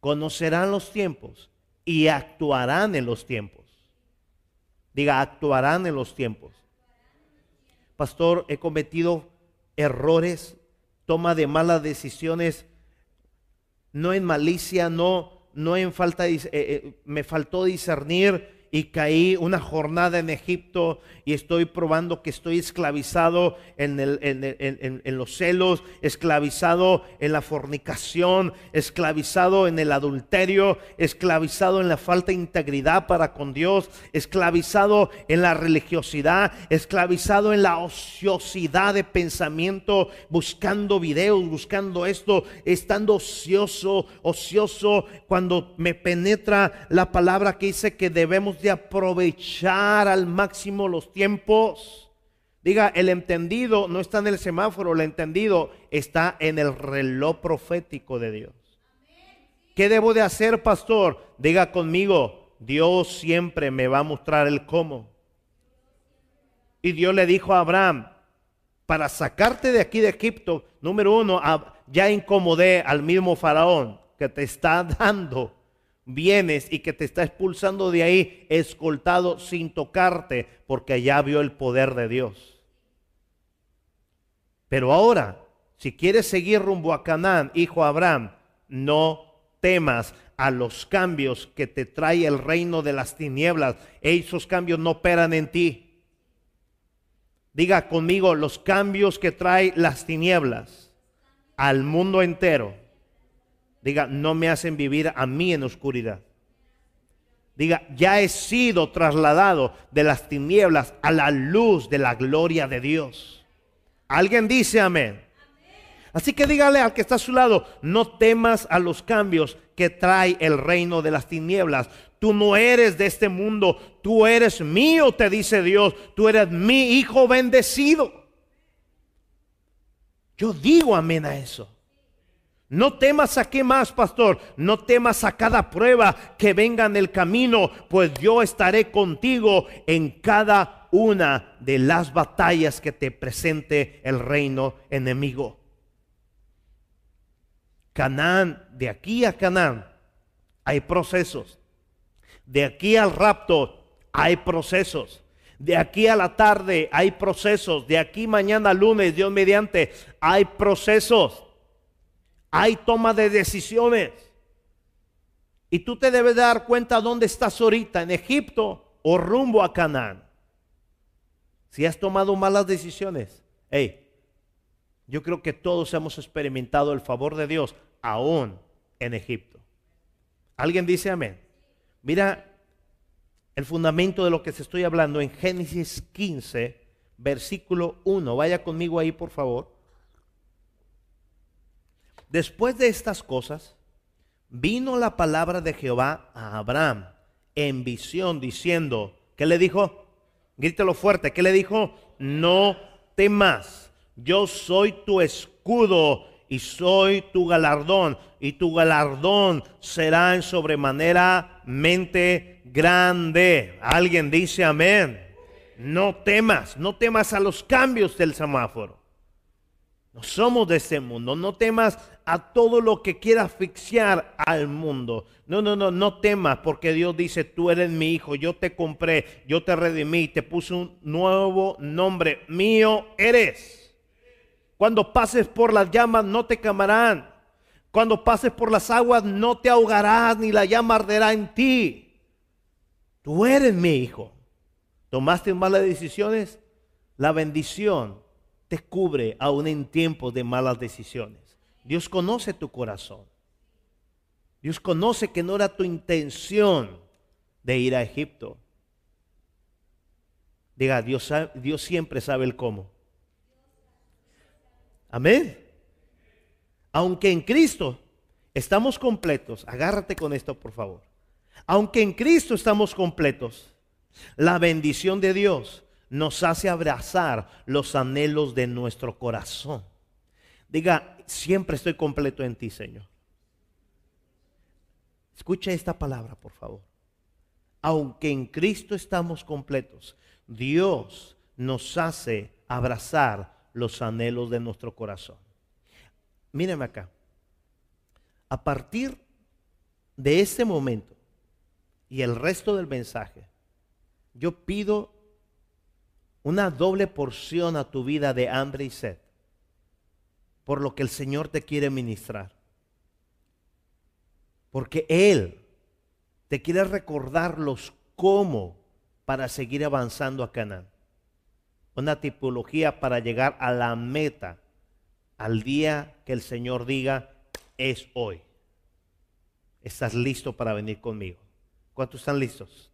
S1: conocerán los tiempos y actuarán en los tiempos. Diga, actuarán en los tiempos. Pastor, he cometido errores, toma de malas decisiones, no en malicia, no, no en falta, eh, eh, me faltó discernir y caí una jornada en Egipto y estoy probando que estoy esclavizado en, en, los celos, esclavizado en la fornicación, esclavizado en el adulterio, esclavizado en la falta de integridad para con Dios, esclavizado en la religiosidad, esclavizado en la ociosidad de pensamiento, buscando videos, buscando esto, estando ocioso, ocioso, cuando me penetra la palabra que dice que debemos de aprovechar al máximo los tiempos. Diga, el entendido no está en el semáforo, el entendido está en el reloj profético de Dios. ¿Qué debo de hacer, pastor? Diga conmigo, Dios siempre me va a mostrar el cómo. Y Dios le dijo a Abraham, para sacarte de aquí de Egipto, número uno, ya incomodé al mismo faraón que te está dando vienes y que te está expulsando de ahí escoltado sin tocarte, porque ya vio el poder de Dios. Pero ahora, si quieres seguir rumbo a Canaán, hijo Abraham, no temas a los cambios que te trae el reino de las tinieblas. Esos cambios no operan en ti. Diga conmigo los cambios que trae las tinieblas al mundo entero Diga, no me hacen vivir a mí en oscuridad. Diga, ya he sido trasladado de las tinieblas a la luz de la gloria de Dios. Alguien dice amén. Así que dígale al que está a su lado, no temas a los cambios que trae el reino de las tinieblas. Tú no eres de este mundo, tú eres mío, te dice Dios. Tú eres mi hijo bendecido. Yo digo amén a eso. No temas a qué más, pastor. No temas a cada prueba que venga en el camino, pues yo estaré contigo en cada una de las batallas que te presente el reino enemigo. Canaán, de aquí a Canaán, hay procesos. De aquí al rapto, hay procesos. De aquí a la tarde, hay procesos. De aquí mañana lunes, Dios mediante, hay procesos hay toma de decisiones. Y tú te debes dar cuenta dónde estás ahorita, en Egipto o rumbo a Canaán. Si has tomado malas decisiones, hey, yo creo que todos hemos experimentado el favor de Dios aún en Egipto. ¿Alguien dice amén? Mira el fundamento de lo que se estoy hablando en Génesis 15, versículo 1. Vaya conmigo ahí, por favor. Después de estas cosas, vino la palabra de Jehová a Abraham en visión diciendo, ¿qué le dijo? Grítelo fuerte, ¿qué le dijo? No temas, yo soy tu escudo y soy tu galardón, y tu galardón será en sobremanera mente grande. Alguien dice amén. No temas, no temas a los cambios del semáforo. No somos de ese mundo. No temas a todo lo que quiera asfixiar al mundo. No, no, no, no temas porque Dios dice, tú eres mi hijo, yo te compré, yo te redimí, te puse un nuevo nombre. Mío eres. Cuando pases por las llamas no te quemarán. Cuando pases por las aguas no te ahogarás ni la llama arderá en ti. Tú eres mi hijo. ¿Tomaste malas decisiones? La bendición te cubre aún en tiempos de malas decisiones. Dios conoce tu corazón. Dios conoce que no era tu intención de ir a Egipto. Diga, Dios, Dios siempre sabe el cómo. Amén. Aunque en Cristo estamos completos, agárrate con esto por favor. Aunque en Cristo estamos completos, la bendición de Dios nos hace abrazar los anhelos de nuestro corazón. Diga, siempre estoy completo en ti, Señor. Escucha esta palabra, por favor. Aunque en Cristo estamos completos, Dios nos hace abrazar los anhelos de nuestro corazón. Míreme acá. A partir de este momento y el resto del mensaje, yo pido una doble porción a tu vida de hambre y sed, por lo que el Señor te quiere ministrar. Porque Él te quiere recordar los cómo para seguir avanzando a Canaán. Una tipología para llegar a la meta al día que el Señor diga es hoy. ¿Estás listo para venir conmigo? ¿Cuántos están listos?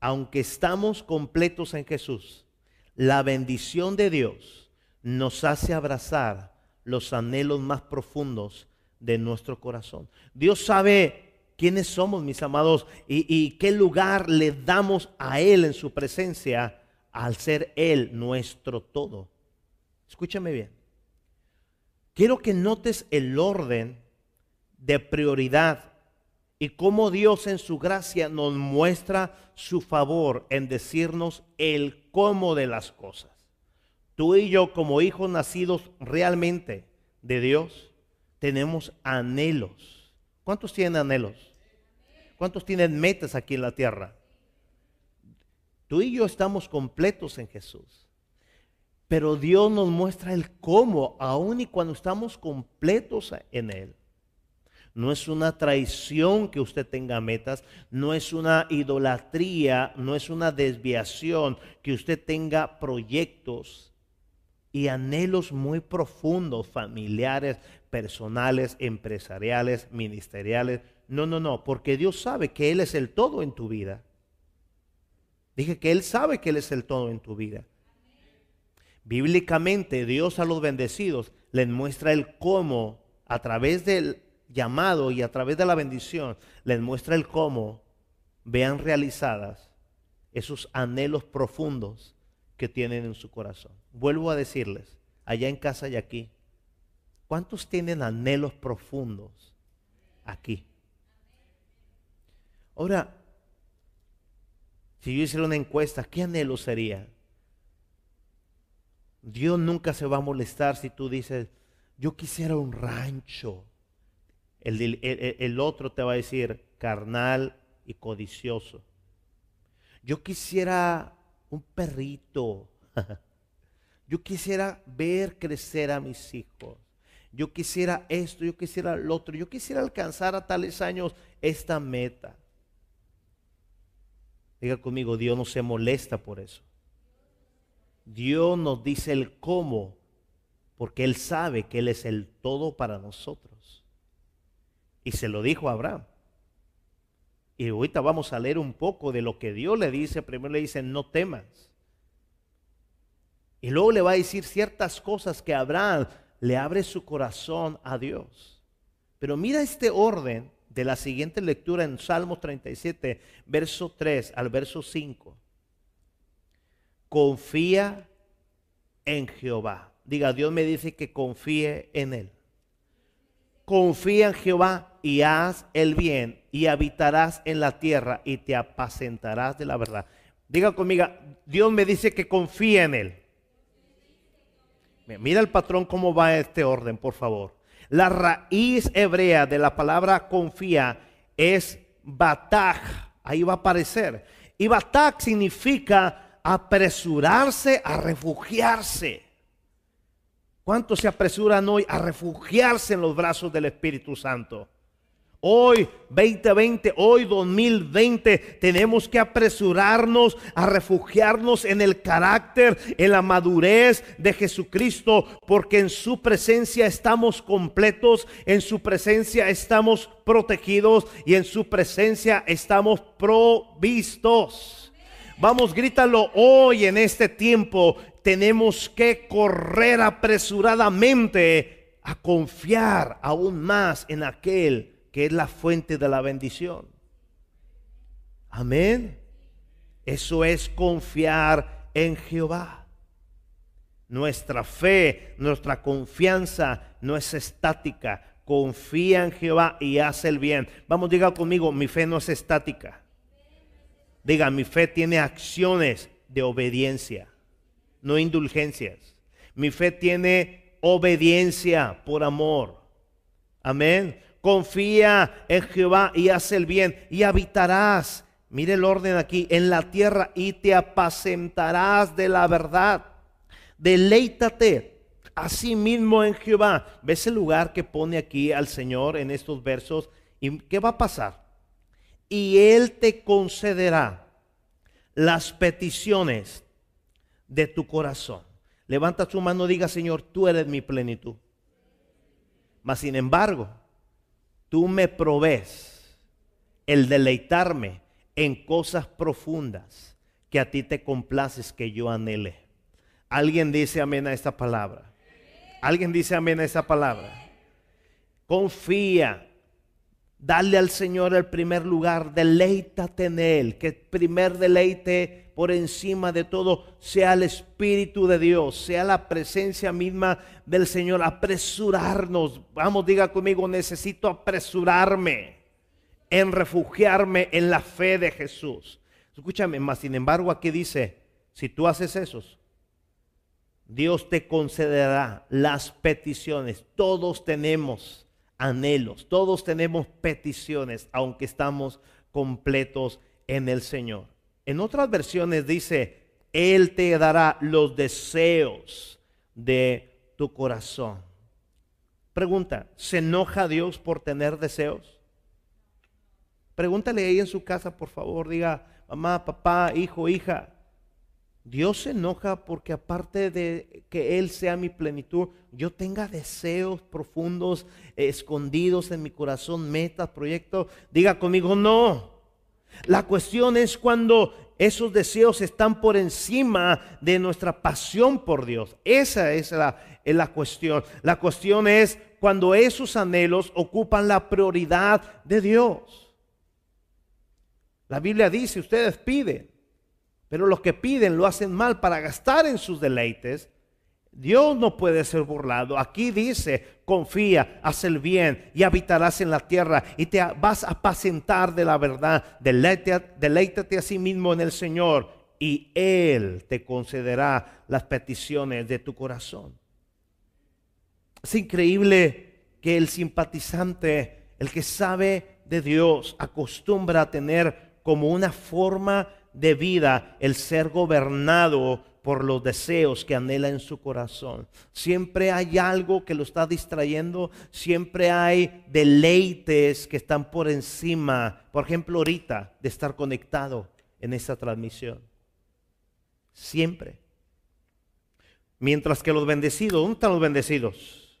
S1: Aunque estamos completos en Jesús, la bendición de Dios nos hace abrazar los anhelos más profundos de nuestro corazón. Dios sabe quiénes somos, mis amados, y, qué lugar le damos a Él en su presencia al ser Él nuestro todo. Escúchame bien. Quiero que notes el orden de prioridad y cómo Dios en su gracia nos muestra su favor en decirnos el cómo de las cosas. Tú y yo como hijos nacidos realmente de Dios, tenemos anhelos. ¿Cuántos tienen anhelos? ¿Cuántos tienen metas aquí en la tierra? Tú y yo estamos completos en Jesús. Pero Dios nos muestra el cómo, aun y cuando estamos completos en Él. No es una traición que usted tenga metas, no es una idolatría, no es una desviación que usted tenga proyectos y anhelos muy profundos, familiares, personales, empresariales, ministeriales. No, no, no, porque Dios sabe que Él es el todo en tu vida. Dije que Él sabe que Él es el todo en tu vida. Bíblicamente, Dios a los bendecidos les muestra el cómo a través del llamado y a través de la bendición les muestra el cómo vean realizadas esos anhelos profundos que tienen en su corazón. Vuelvo a decirles, allá en casa y aquí, ¿Cuántos tienen anhelos profundos aquí? Ahora, si yo hiciera una encuesta, ¿qué anhelo sería? Dios nunca se va a molestar si tú dices, yo quisiera un rancho. El, otro te va a decir carnal y codicioso. Yo quisiera un perrito. yo quisiera ver crecer a mis hijos yo quisiera esto, yo quisiera lo otro, yo quisiera alcanzar a tales años esta meta. Diga conmigo, Dios no se molesta por eso. Dios nos dice el cómo, porque Él sabe que Él es el todo para nosotros. Y se lo dijo a Abraham. Y ahorita vamos a leer un poco de lo que Dios le dice. Primero le dice, no temas. Y luego le va a decir ciertas cosas que Abraham le abre su corazón a Dios. Pero mira este orden de la siguiente lectura en Salmo 37, verso 3 al verso 5. Confía en Jehová. Diga, Dios me dice que confíe en Él. Confía en Jehová y haz el bien y habitarás en la tierra y te apacentarás de la verdad. Diga conmigo, Dios me dice que confíe en Él. Mira el patrón cómo va este orden, por favor. La raíz hebrea de la palabra confía es bataj. Ahí va a aparecer. Y bataj significa apresurarse a refugiarse. ¿Cuántos se apresuran hoy a refugiarse en los brazos del Espíritu Santo? Hoy 2020, hoy 2020, tenemos que apresurarnos a refugiarnos en el carácter, en la madurez de Jesucristo, porque en su presencia estamos completos, en su presencia estamos protegidos y en su presencia estamos provistos. Vamos, grítalo hoy en este tiempo. Tenemos que correr apresuradamente a confiar aún más en aquel que es la fuente de la bendición. Amén. Eso es confiar en Jehová. Nuestra fe, nuestra confianza no es estática. Confía en Jehová y hace el bien. Vamos, diga conmigo, mi fe no es estática. Diga, mi fe tiene acciones de obediencia, no indulgencias. Mi fe tiene obediencia por amor. Amén. Confía en Jehová y hace el bien y habitarás. Mire el orden aquí, en la tierra y te apacentarás de la verdad. Deleítate así mismo en Jehová. ¿Ves el lugar que pone aquí al Señor en estos versos? ¿Y qué va a pasar? Y Él te concederá las peticiones de tu corazón. Levanta tu mano diga, Señor, tú eres mi plenitud. Mas sin embargo, tú me provees el deleitarme en cosas profundas que a ti te complaces que yo anhele. Alguien dice amén a esta palabra. Alguien dice amén a esta palabra. Confía. Dale al Señor el primer lugar. Deleítate en Él. Que el primer deleite por encima de todo sea el Espíritu de Dios. Sea la presencia misma del Señor. Apresurarnos. Vamos, diga conmigo, necesito apresurarme en refugiarme en la fe de Jesús. Escúchame, más sin embargo aquí dice, si tú haces eso, Dios te concederá las peticiones. Todos tenemos anhelos, todos tenemos peticiones, aunque estamos completos en el Señor. En otras versiones dice, Él te dará los deseos de tu corazón. Pregunta, ¿se enoja Dios por tener deseos? Pregúntale ahí en su casa, por favor, diga, mamá, papá, hijo, hija, Dios se enoja porque aparte de que Él sea mi plenitud, yo tenga deseos profundos, escondidos en mi corazón, metas, proyectos. Diga conmigo, no. La cuestión es cuando esos deseos están por encima de nuestra pasión por Dios. Esa es la, la cuestión. La cuestión es cuando esos anhelos ocupan la prioridad de Dios. La Biblia dice, ustedes piden pero los que piden lo hacen mal para gastar en sus deleites. Dios no puede ser burlado. Aquí dice, confía, haz el bien y habitarás en la tierra y te vas a apacentar de la verdad. Deleítate, deleítate a sí mismo en el Señor y Él te concederá las peticiones de tu corazón. Es increíble que el simpatizante, el que sabe de Dios, acostumbra a tener como una forma de vida el ser gobernado por los deseos que anhela en su corazón. Siempre hay algo que lo está distrayendo, siempre hay deleites que están por encima, por ejemplo ahorita, de estar conectado en esta transmisión. Siempre. Mientras que los bendecidos, ¿dónde están los bendecidos?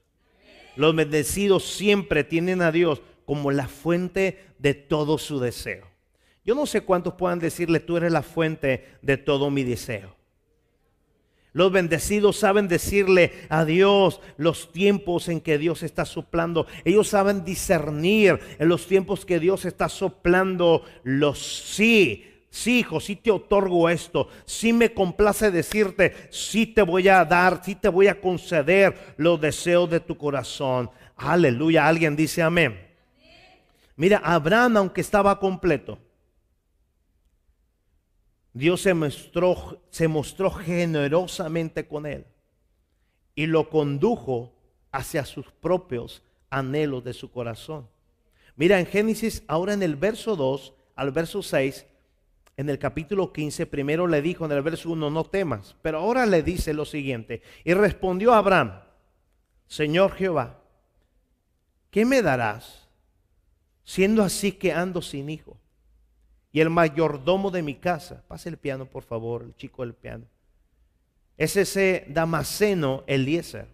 S1: Los bendecidos siempre tienen a Dios como la fuente de todo su deseo. Yo no sé cuántos puedan decirle, tú eres la fuente de todo mi deseo. Los bendecidos saben decirle a Dios los tiempos en que Dios está soplando. Ellos saben discernir en los tiempos que Dios está soplando los sí. Sí, hijo, sí te otorgo esto. Sí me complace decirte, sí te voy a dar, sí te voy a conceder los deseos de tu corazón. Aleluya. Alguien dice amén. Mira, Abraham, aunque estaba completo, Dios se mostró, se mostró generosamente con él y lo condujo hacia sus propios anhelos de su corazón. Mira en Génesis, ahora en el verso 2 al verso 6, en el capítulo 15, primero le dijo en el verso 1, no temas, pero ahora le dice lo siguiente, y respondió Abraham, Señor Jehová, ¿qué me darás siendo así que ando sin hijo? Y el mayordomo de mi casa. Pase el piano, por favor, el chico del piano. Es ese Damasceno Eliezer.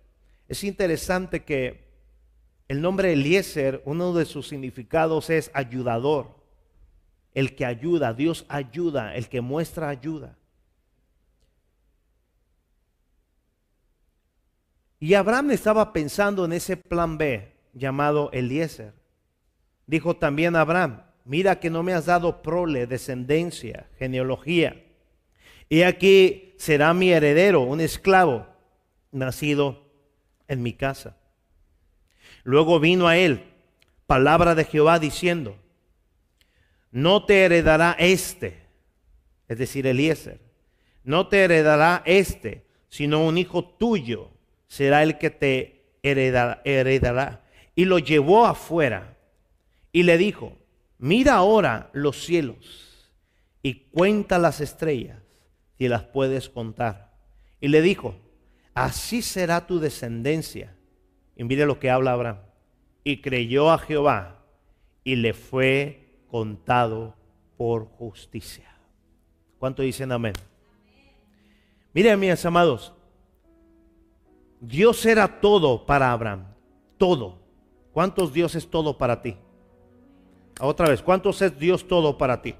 S1: Es interesante que el nombre Eliezer, uno de sus significados es ayudador. el que ayuda, Dios ayuda, el que muestra ayuda. Y Abraham estaba pensando en ese plan B llamado Eliezer. Dijo también Abraham, mira que no me has dado prole, descendencia, genealogía. Y aquí será mi heredero, un esclavo, nacido en mi casa. Luego vino a él palabra de Jehová diciendo, no te heredará este, es decir, Eliezer, no te heredará este, sino un hijo tuyo será el que te heredará. heredará. Y lo llevó afuera y le dijo, mira ahora los cielos y cuenta las estrellas si las puedes contar. Y le dijo, así será tu descendencia. Y mire lo que habla Abraham. Y creyó a Jehová y le fue contado por justicia. ¿Cuánto dicen amén? Miren, mis amados, Dios era todo para Abraham, todo. ¿Cuántos Dios es todo para ti? Otra vez, ¿cuántos es Dios todo para ti?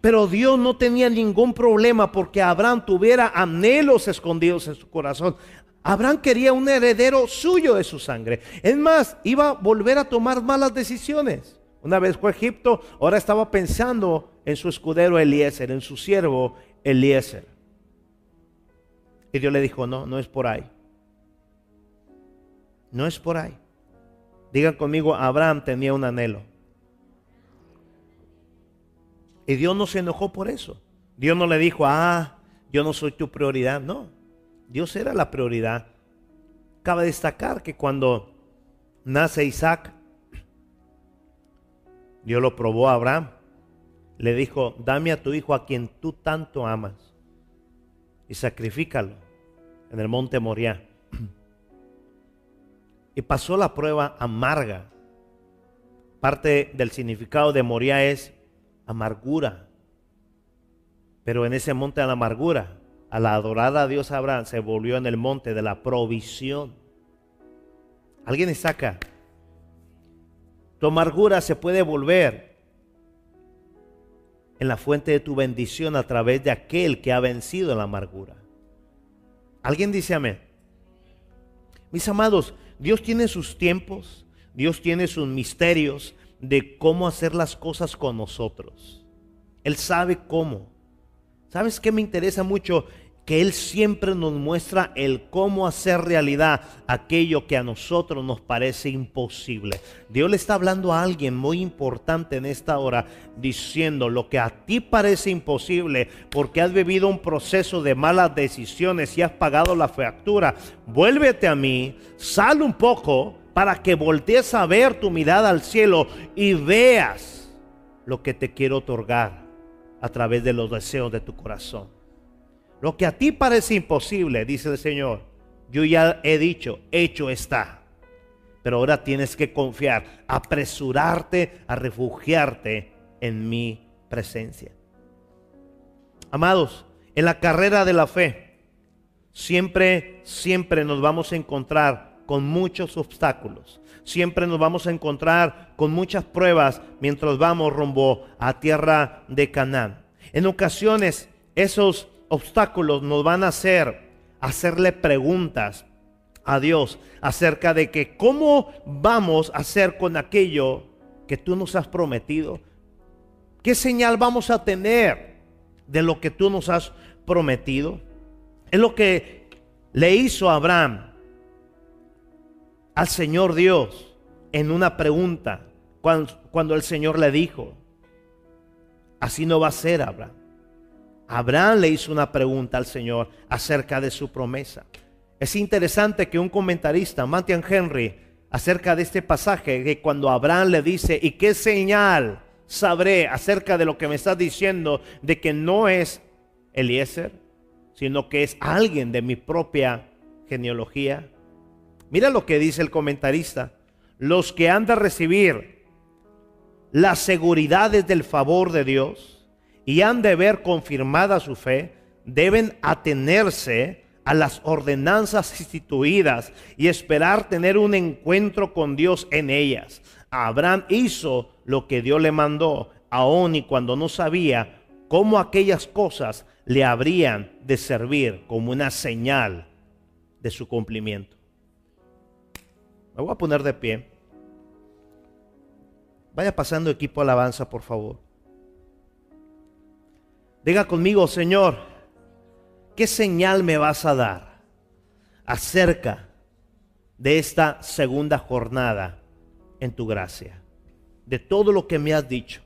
S1: Pero Dios no tenía ningún problema porque Abraham tuviera anhelos escondidos en su corazón. Abraham quería un heredero suyo de su sangre. Es más, iba a volver a tomar malas decisiones. Una vez fue a Egipto, ahora estaba pensando en su escudero Eliezer, en su siervo Eliezer. Y Dios le dijo, no, no es por ahí. No es por ahí. Digan conmigo, Abraham tenía un anhelo. Y Dios no se enojó por eso. Dios no le dijo, ah, yo no soy tu prioridad. No, Dios era la prioridad. Cabe destacar que cuando nace Isaac, Dios lo probó a Abraham. Le dijo, dame a tu hijo a quien tú tanto amas y sacrifícalo en el monte Moriah. Y pasó la prueba amarga. Parte del significado de Moriah es amargura. Pero en ese monte de la amargura, al adorar a Dios Abraham, se volvió en el monte de la provisión. ¿Alguien está acá? Tu amargura se puede volver en la fuente de tu bendición a través de aquel que ha vencido la amargura. ¿Alguien dice amén? Mis amados, Dios tiene sus tiempos, Dios tiene sus misterios de cómo hacer las cosas con nosotros. Él sabe cómo. ¿Sabes qué me interesa mucho? que Él siempre nos muestra el cómo hacer realidad aquello que a nosotros nos parece imposible. Dios le está hablando a alguien muy importante en esta hora, diciendo lo que a ti parece imposible porque has vivido un proceso de malas decisiones y has pagado la factura. Vuélvete a mí, sal un poco para que voltees a ver tu mirada al cielo y veas lo que te quiero otorgar a través de los deseos de tu corazón. Lo que a ti parece imposible, dice el Señor, yo ya he dicho, hecho está. Pero ahora tienes que confiar, apresurarte a refugiarte en mi presencia. Amados, en la carrera de la fe, siempre, siempre nos vamos a encontrar con muchos obstáculos. Siempre nos vamos a encontrar con muchas pruebas mientras vamos rumbo a tierra de Canaán. En ocasiones, esos obstáculos nos van a hacer hacerle preguntas a Dios acerca de que cómo vamos a hacer con aquello que tú nos has prometido. ¿Qué señal vamos a tener de lo que tú nos has prometido? Es lo que le hizo Abraham al Señor Dios en una pregunta cuando, el Señor le dijo, así no va a ser Abraham. Abraham le hizo una pregunta al Señor acerca de su promesa. Es interesante que un comentarista, Matthew Henry, acerca de este pasaje, que cuando Abraham le dice, ¿y qué señal sabré acerca de lo que me estás diciendo de que no es Eliezer, sino que es alguien de mi propia genealogía? Mira lo que dice el comentarista. Los que han de recibir las seguridades del favor de Dios, y han de ver confirmada su fe, deben atenerse a las ordenanzas instituidas y esperar tener un encuentro con Dios en ellas. Abraham hizo lo que Dios le mandó, aun y cuando no sabía cómo aquellas cosas le habrían de servir como una señal de su cumplimiento. Me voy a poner de pie. Vaya pasando equipo alabanza, por favor. Diga conmigo, Señor, ¿qué señal me vas a dar acerca de esta segunda jornada en tu gracia? De todo lo que me has dicho.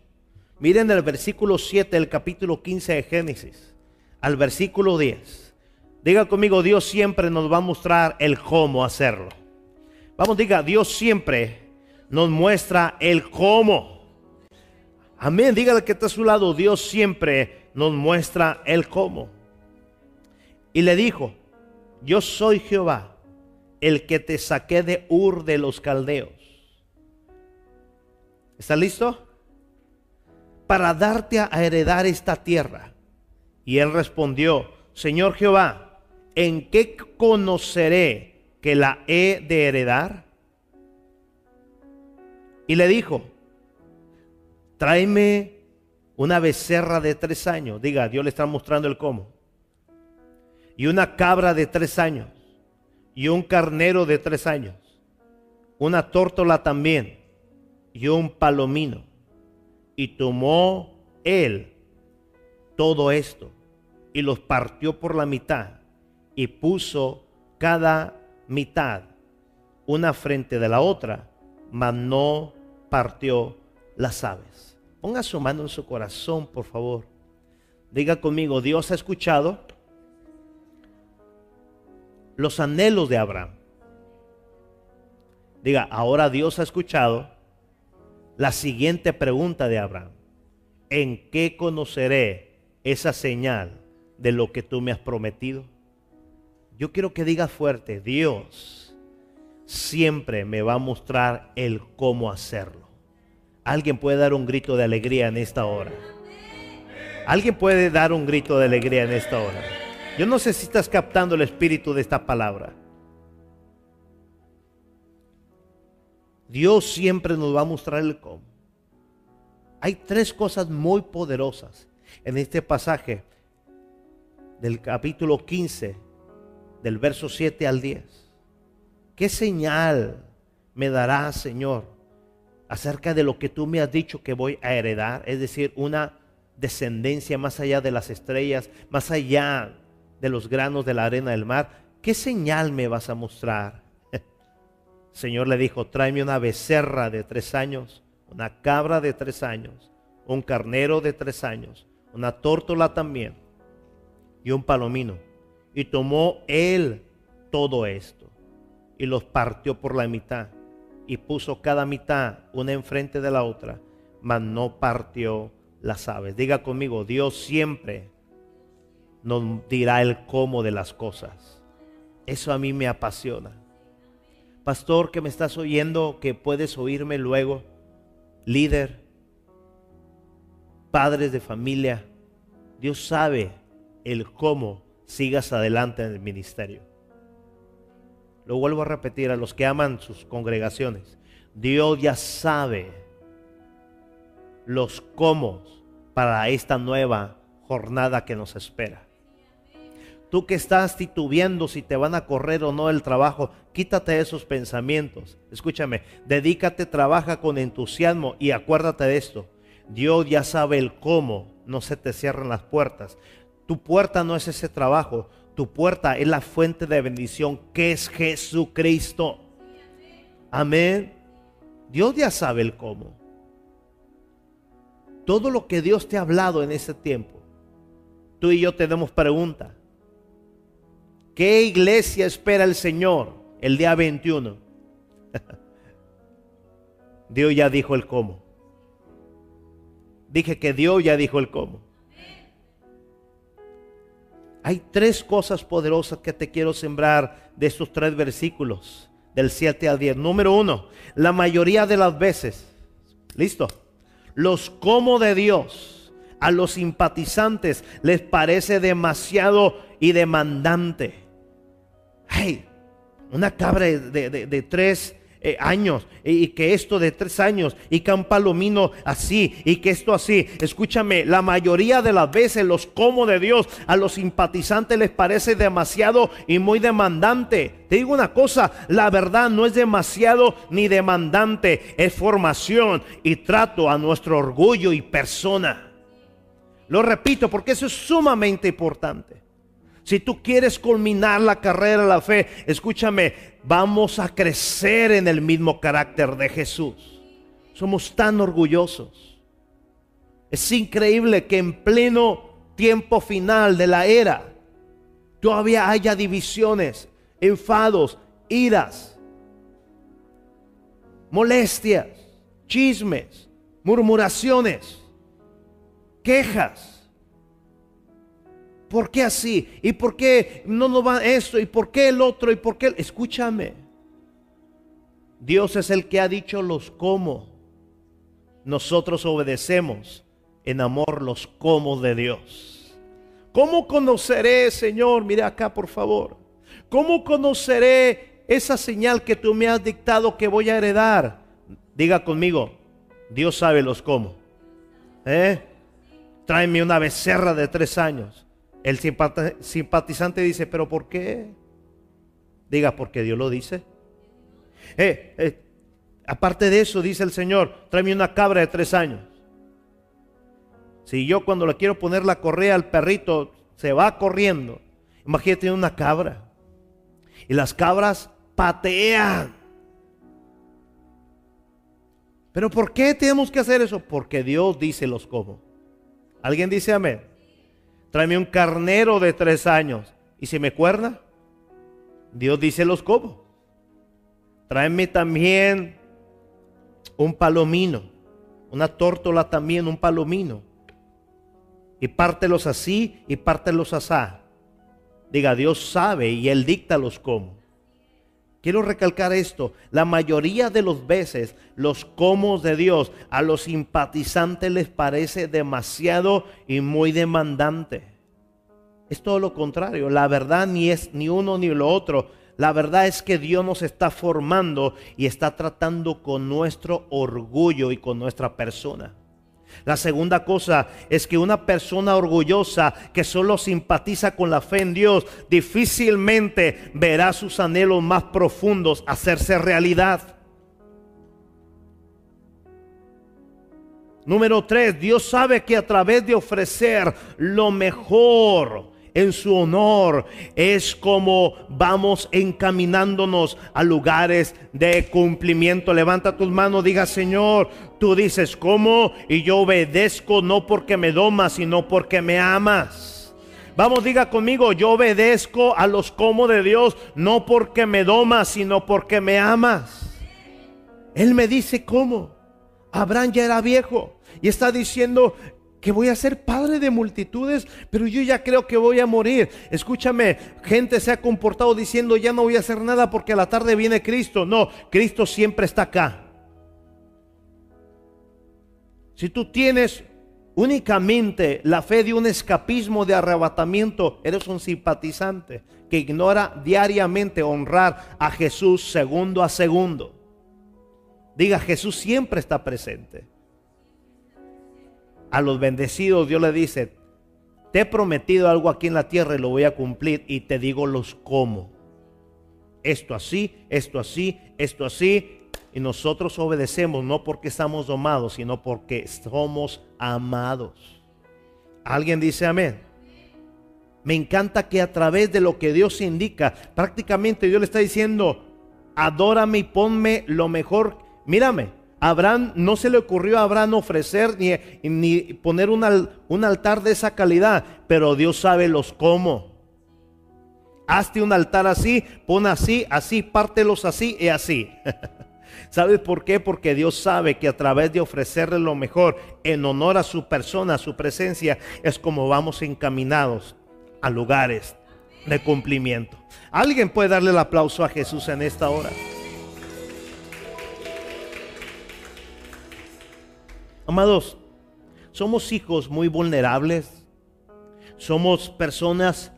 S1: Miren el versículo 7 del capítulo 15 de Génesis al versículo 10. Diga conmigo, Dios siempre nos va a mostrar el cómo hacerlo. Vamos, diga, Dios siempre nos muestra el cómo. Amén. Dígale que está a su lado. Dios siempre nos muestra el cómo. Y le dijo, yo soy Jehová, el que te saqué de Ur de los Caldeos. ¿Está listo? Para darte a heredar esta tierra. Y él respondió, Señor Jehová, ¿en qué conoceré que la he de heredar? Y le dijo, tráeme una becerra de tres años. Diga, Dios le está mostrando el cómo. Y una cabra de tres años. Y un carnero de tres años. Una tórtola también. Y un palomino. Y tomó él todo esto. Y los partió por la mitad. Y puso cada mitad una frente de la otra. Mas no partió las aves. Ponga su mano en su corazón, por favor. Diga conmigo, Dios ha escuchado los anhelos de Abraham. Diga, ahora Dios ha escuchado la siguiente pregunta de Abraham. ¿En qué conoceré esa señal de lo que tú me has prometido? Yo quiero que digas fuerte, Dios siempre me va a mostrar el cómo hacerlo. Alguien puede dar un grito de alegría en esta hora. Alguien puede dar un grito de alegría en esta hora. Yo no sé si estás captando el espíritu de esta palabra. Dios siempre nos va a mostrar el cómo. Hay tres cosas muy poderosas en este pasaje del capítulo 15, del verso 7 al 10. ¿Qué señal me darás, Señor, acerca de lo que tú me has dicho que voy a heredar? Es decir, una descendencia más allá de las estrellas, más allá de los granos de la arena del mar. ¿Qué señal me vas a mostrar? Señor le dijo, tráeme una becerra de tres años, una cabra de tres años, un carnero de tres años, una tórtola también y un palomino. Y tomó él todo esto y los partió por la mitad y puso cada mitad una enfrente de la otra, mas no partió las aves. Diga conmigo, Dios siempre nos dirá el cómo de las cosas. Eso a mí me apasiona. Pastor que me estás oyendo, que puedes oírme luego, líder, padres de familia, Dios sabe el cómo sigas adelante en el ministerio. Lo vuelvo a repetir a los que aman sus congregaciones. Dios ya sabe los cómo para esta nueva jornada que nos espera. Tú que estás titubeando si te van a correr o no el trabajo, quítate esos pensamientos. Escúchame, dedícate, trabaja con entusiasmo y acuérdate de esto. Dios ya sabe el cómo, no se te cierran las puertas. Tu puerta no es ese trabajo, tu puerta es la fuente de bendición que es Jesucristo. Amén. Dios ya sabe el cómo. Todo lo que Dios te ha hablado en ese tiempo, tú y yo tenemos pregunta. ¿Qué iglesia espera el Señor el día 21? Dios ya dijo el cómo. Dije que Dios ya dijo el cómo. Hay tres cosas poderosas que te quiero sembrar de estos tres versículos, del 7 al 10. Número uno, la mayoría de las veces, listo, los como de Dios a los simpatizantes les parece demasiado y demandante. Hey, una cabra de, tres eh, años, y que esto de tres años, y que un palomino así, y que esto así. Escúchame, la mayoría de las veces los como de Dios a los simpatizantes les parece demasiado y muy demandante. Te digo una cosa, la verdad no es demasiado ni demandante, es formación y trato a nuestro orgullo y persona. Lo repito porque eso es sumamente importante. Si tú quieres culminar la carrera de la fe, escúchame, vamos a crecer en el mismo carácter de Jesús. Somos tan orgullosos. Es increíble que en pleno tiempo final de la era todavía haya divisiones, enfados, iras, molestias, chismes, murmuraciones quejas. ¿Por qué así? ¿Y por qué no nos va esto? ¿Y por qué el otro? ¿Y por qué? Escúchame. Dios es el que ha dicho los cómo. Nosotros obedecemos en amor los cómo de Dios. ¿Cómo conoceré, Señor? Mira acá, por favor. ¿Cómo conoceré esa señal que tú me has dictado que voy a heredar? Diga conmigo, Dios sabe los cómo. ¿Eh? tráeme una becerra de tres años. El simpatizante dice, pero ¿por qué? Diga, porque Dios lo dice. Eh, eh, aparte de eso, dice el Señor, tráeme una cabra de tres años. Si yo cuando le quiero poner la correa al perrito, se va corriendo. Imagínate una cabra. Y las cabras patean. Pero ¿por qué tenemos que hacer eso? Porque Dios dice los cómo. ¿Alguien dice amén? Tráeme un carnero de tres años. ¿Y si me cuerna? Dios dice los cómo. Tráeme también un palomino. Una tórtola también, un palomino. Y pártelos así y pártelos asá. Diga, Dios sabe y Él dicta los cómo. Quiero recalcar esto, la mayoría de las veces los comos de Dios a los simpatizantes les parece demasiado y muy demandante. Es todo lo contrario, la verdad ni es ni uno ni lo otro. La verdad es que Dios nos está formando y está tratando con nuestro orgullo y con nuestra persona. La segunda cosa es que una persona orgullosa que solo simpatiza con la fe en Dios difícilmente verá sus anhelos más profundos hacerse realidad. Número tres, Dios sabe que a través de ofrecer lo mejor, en su honor. Es como vamos encaminándonos a lugares de cumplimiento. Levanta tus manos, diga Señor, tú dices cómo y yo obedezco no porque me domas, sino porque me amas. Vamos, diga conmigo, yo obedezco a los como de Dios, no porque me domas, sino porque me amas. Él me dice cómo. Abraham ya era viejo y está diciendo, que voy a ser padre de multitudes, pero yo ya creo que voy a morir. Escúchame, gente se ha comportado diciendo ya no voy a hacer nada porque a la tarde viene Cristo. No, Cristo siempre está acá. Si tú tienes únicamente la fe de un escapismo de arrebatamiento, eres un simpatizante que ignora diariamente honrar a Jesús segundo a segundo. Diga, Jesús siempre está presente a los bendecidos Dios le dice, te he prometido algo aquí en la tierra y lo voy a cumplir y te digo los cómo. Esto así, esto así, esto así. Y nosotros obedecemos no porque estamos domados, sino porque somos amados. ¿Alguien dice amén? Me encanta que a través de lo que Dios indica, prácticamente Dios le está diciendo, adórame y ponme lo mejor. Mírame, Abraham no se le ocurrió a Abraham ofrecer ni, ni poner un, un, altar de esa calidad, pero Dios sabe los cómo. Hazte un altar así, pon así, así, pártelos así y así. ¿Sabes por qué? Porque Dios sabe que a través de ofrecerle lo mejor en honor a su persona, a su presencia, es como vamos encaminados a lugares de cumplimiento. ¿Alguien puede darle el aplauso a Jesús en esta hora? Amados, somos hijos muy vulnerables. Somos personas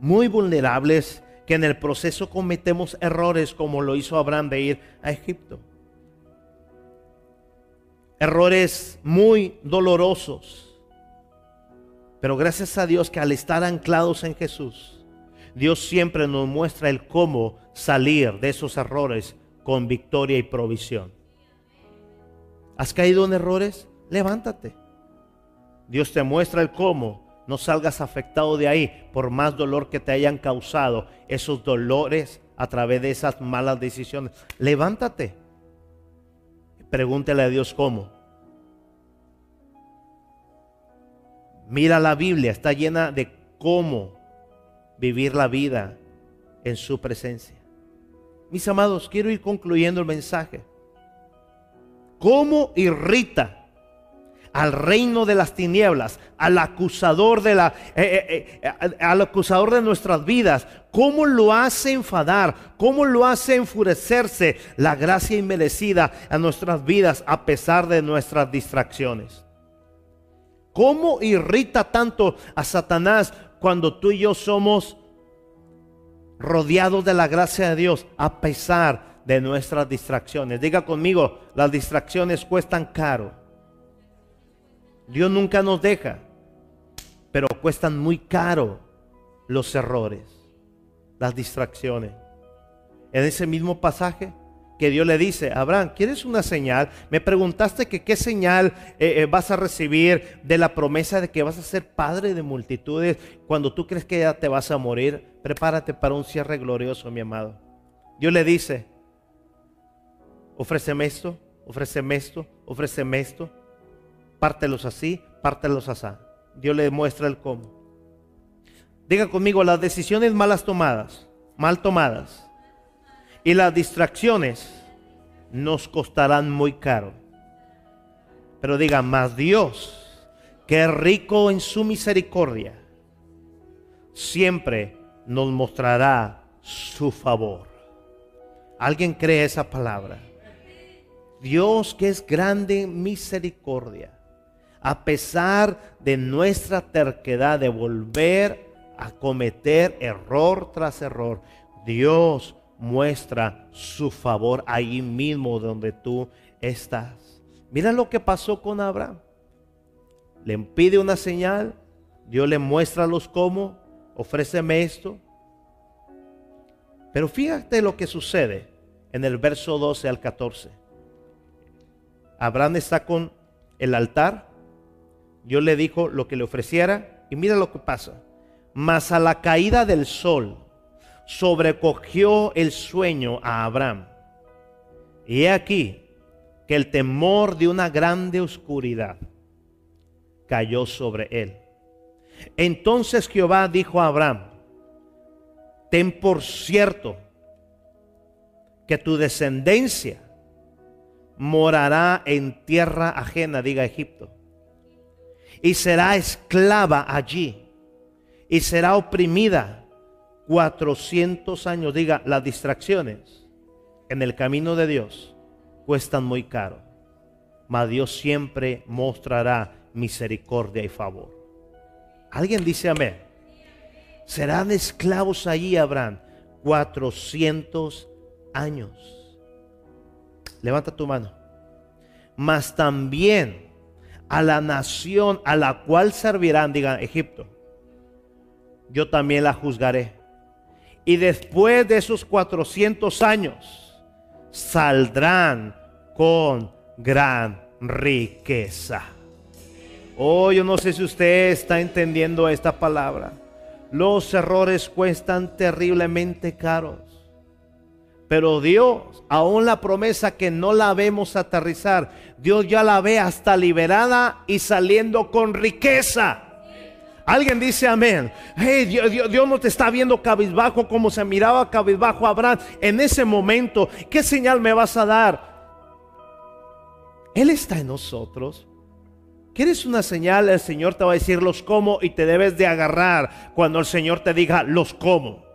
S1: muy vulnerables que en el proceso cometemos errores como lo hizo Abraham de ir a Egipto. Errores muy dolorosos. Pero gracias a Dios que al estar anclados en Jesús, Dios siempre nos muestra el cómo salir de esos errores con victoria y provisión. ¿Has caído en errores? Levántate. Dios te muestra el cómo no salgas afectado de ahí por más dolor que te hayan causado esos dolores a través de esas malas decisiones. Levántate. Pregúntele a Dios cómo. Mira la Biblia, está llena de cómo vivir la vida en su presencia. Mis amados, quiero ir concluyendo el mensaje. ¿Cómo irrita al reino de las tinieblas, al acusador de la, eh, eh, eh, al acusador de nuestras vidas. ¿Cómo lo hace enfadar? ¿Cómo lo hace enfurecerse la gracia inmerecida a nuestras vidas a pesar de nuestras distracciones? ¿Cómo irrita tanto a Satanás cuando tú y yo somos rodeados de la gracia de Dios a pesar de nuestras distracciones? Diga conmigo, las distracciones cuestan caro. Dios nunca nos deja, pero cuestan muy caro los errores, las distracciones. En ese mismo pasaje que Dios le dice, Abraham, ¿quieres una señal? Me preguntaste que qué señal eh, eh, vas a recibir de la promesa de que vas a ser padre de multitudes cuando tú crees que ya te vas a morir. Prepárate para un cierre glorioso, mi amado. Dios le dice, ofréceme esto, ofréceme esto, ofréceme esto pártelos así, pártelos así. Dios le muestra el cómo. Diga conmigo, las decisiones malas tomadas, mal tomadas, y las distracciones nos costarán muy caro. Pero diga, más Dios, que rico en su misericordia, siempre nos mostrará su favor. ¿Alguien cree esa palabra? Dios que es grande misericordia a pesar de nuestra terquedad de volver a cometer error tras error, Dios muestra su favor ahí mismo donde tú estás. Mira lo que pasó con Abraham. Le pide una señal, Dios le muestra los cómo, ofréceme esto. Pero fíjate lo que sucede en el verso 12 al 14. Abraham está con el altar, Dios le dijo lo que le ofreciera y mira lo que pasa. Mas a la caída del sol sobrecogió el sueño a Abraham. Y he aquí que el temor de una grande oscuridad cayó sobre él. Entonces Jehová dijo a Abraham, ten por cierto que tu descendencia morará en tierra ajena, diga Egipto y será esclava allí y será oprimida 400 años. Diga, las distracciones en el camino de Dios cuestan muy caro, mas Dios siempre mostrará misericordia y favor. ¿Alguien dice amén? Serán esclavos allí, Abraham, 400 años. Levanta tu mano. Mas también a la nación a la cual servirán, digan Egipto, yo también la juzgaré. Y después de esos 400 años, saldrán con gran riqueza. Oh, yo no sé si usted está entendiendo esta palabra. Los errores cuestan terriblemente caros. Pero Dios, aún la promesa que no la vemos aterrizar, Dios ya la ve hasta liberada y saliendo con riqueza. Alguien dice amén. Dios, Dios, no te está viendo cabizbajo como se miraba cabizbajo Abraham en ese momento. ¿Qué señal me vas a dar? Él está en nosotros. ¿Quieres una señal? El Señor te va a decir los cómo y te debes de agarrar cuando el Señor te diga los cómo.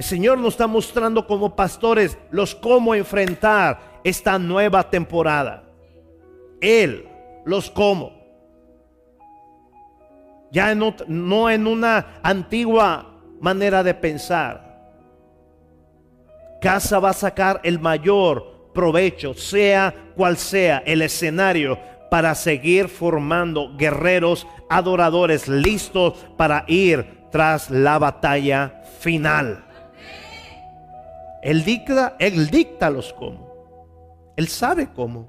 S1: El Señor nos está mostrando como pastores los cómo enfrentar esta nueva temporada. Él, los cómo. Ya no en una antigua manera de pensar. Casa va a sacar el mayor provecho, sea cual sea el escenario, para seguir formando guerreros adoradores listos para ir tras la batalla final. Él dicta, él dicta los cómo. Él sabe cómo.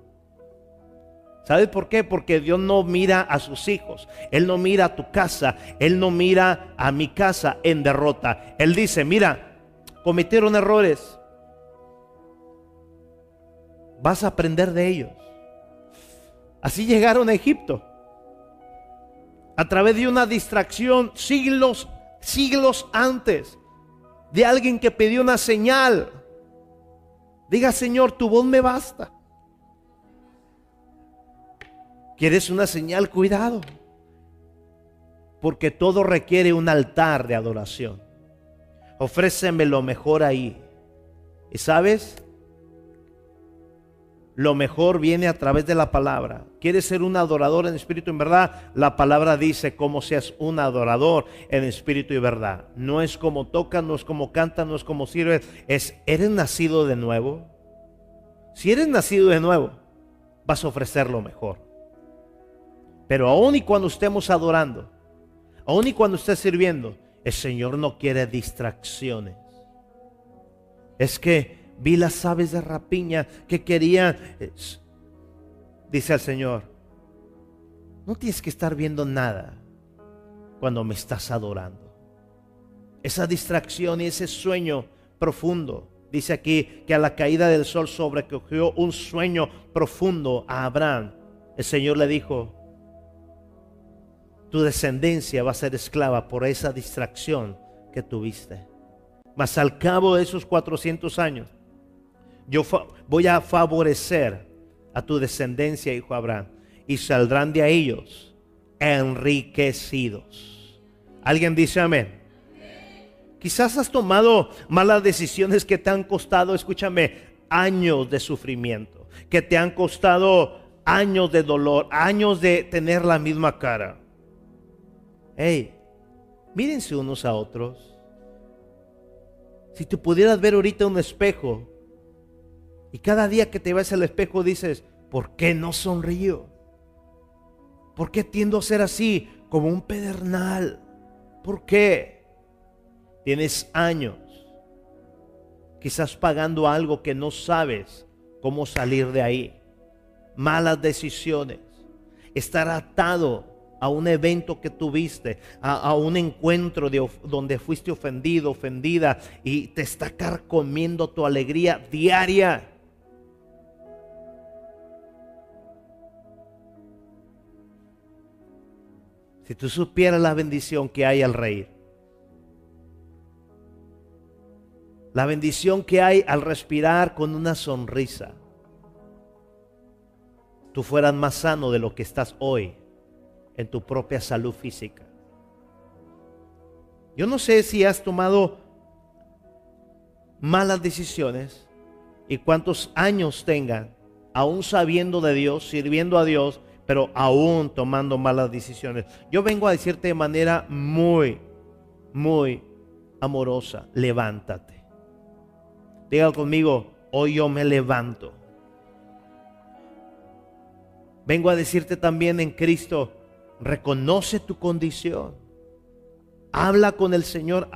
S1: ¿Sabe por qué? Porque Dios no mira a sus hijos. Él no mira a tu casa. Él no mira a mi casa en derrota. Él dice, mira, cometieron errores. Vas a aprender de ellos. Así llegaron a Egipto. A través de una distracción siglos, siglos antes. De alguien que pidió una señal. Diga, Señor, tu voz me basta. ¿Quieres una señal? Cuidado. Porque todo requiere un altar de adoración. Ofréceme lo mejor ahí. ¿Y sabes? Lo mejor viene a través de la palabra. ¿Quieres ser un adorador en espíritu y en verdad? La palabra dice cómo seas un adorador en espíritu y verdad. No es como toca, no es como canta, no es como sirve. Es, ¿eres nacido de nuevo? Si eres nacido de nuevo, vas a ofrecer lo mejor. Pero aún y cuando estemos adorando, aún y cuando estés sirviendo, el Señor no quiere distracciones. Es que vi las aves de rapiña que querían, dice el Señor, no tienes que estar viendo nada cuando me estás adorando. Esa distracción y ese sueño profundo. Dice aquí que a la caída del sol sobrecogió un sueño profundo a Abraham. El Señor le dijo, tu descendencia va a ser esclava por esa distracción que tuviste. Mas al cabo de esos 400 años, yo voy a favorecer a tu descendencia, hijo Abraham, y saldrán de ellos enriquecidos. ¿Alguien dice amén? Quizás has tomado malas decisiones que te han costado, escúchame, años de sufrimiento, que te han costado años de dolor, años de tener la misma cara. Hey, mírense unos a otros. Si tú pudieras ver ahorita un espejo y cada día que te ves al espejo dices, ¿por qué no sonrío? ¿Por qué tiendo a ser así como un pedernal? ¿Por qué? Tienes años quizás pagando algo que no sabes cómo salir de ahí. Malas decisiones. Estar atado a un evento que tuviste, a, un encuentro de, donde fuiste ofendido, ofendida, y te está carcomiendo tu alegría diaria. Si tú supieras la bendición que hay al reír, la bendición que hay al respirar con una sonrisa, tú fueras más sano de lo que estás hoy en tu propia salud física. Yo no sé si has tomado malas decisiones y cuántos años tengan, aún sabiendo de Dios, sirviendo a Dios, pero aún tomando malas decisiones. Yo vengo a decirte de manera muy, muy amorosa, levántate. Diga conmigo, hoy yo me levanto. Vengo a decirte también en Cristo, Reconoce tu condición. Habla con el Señor.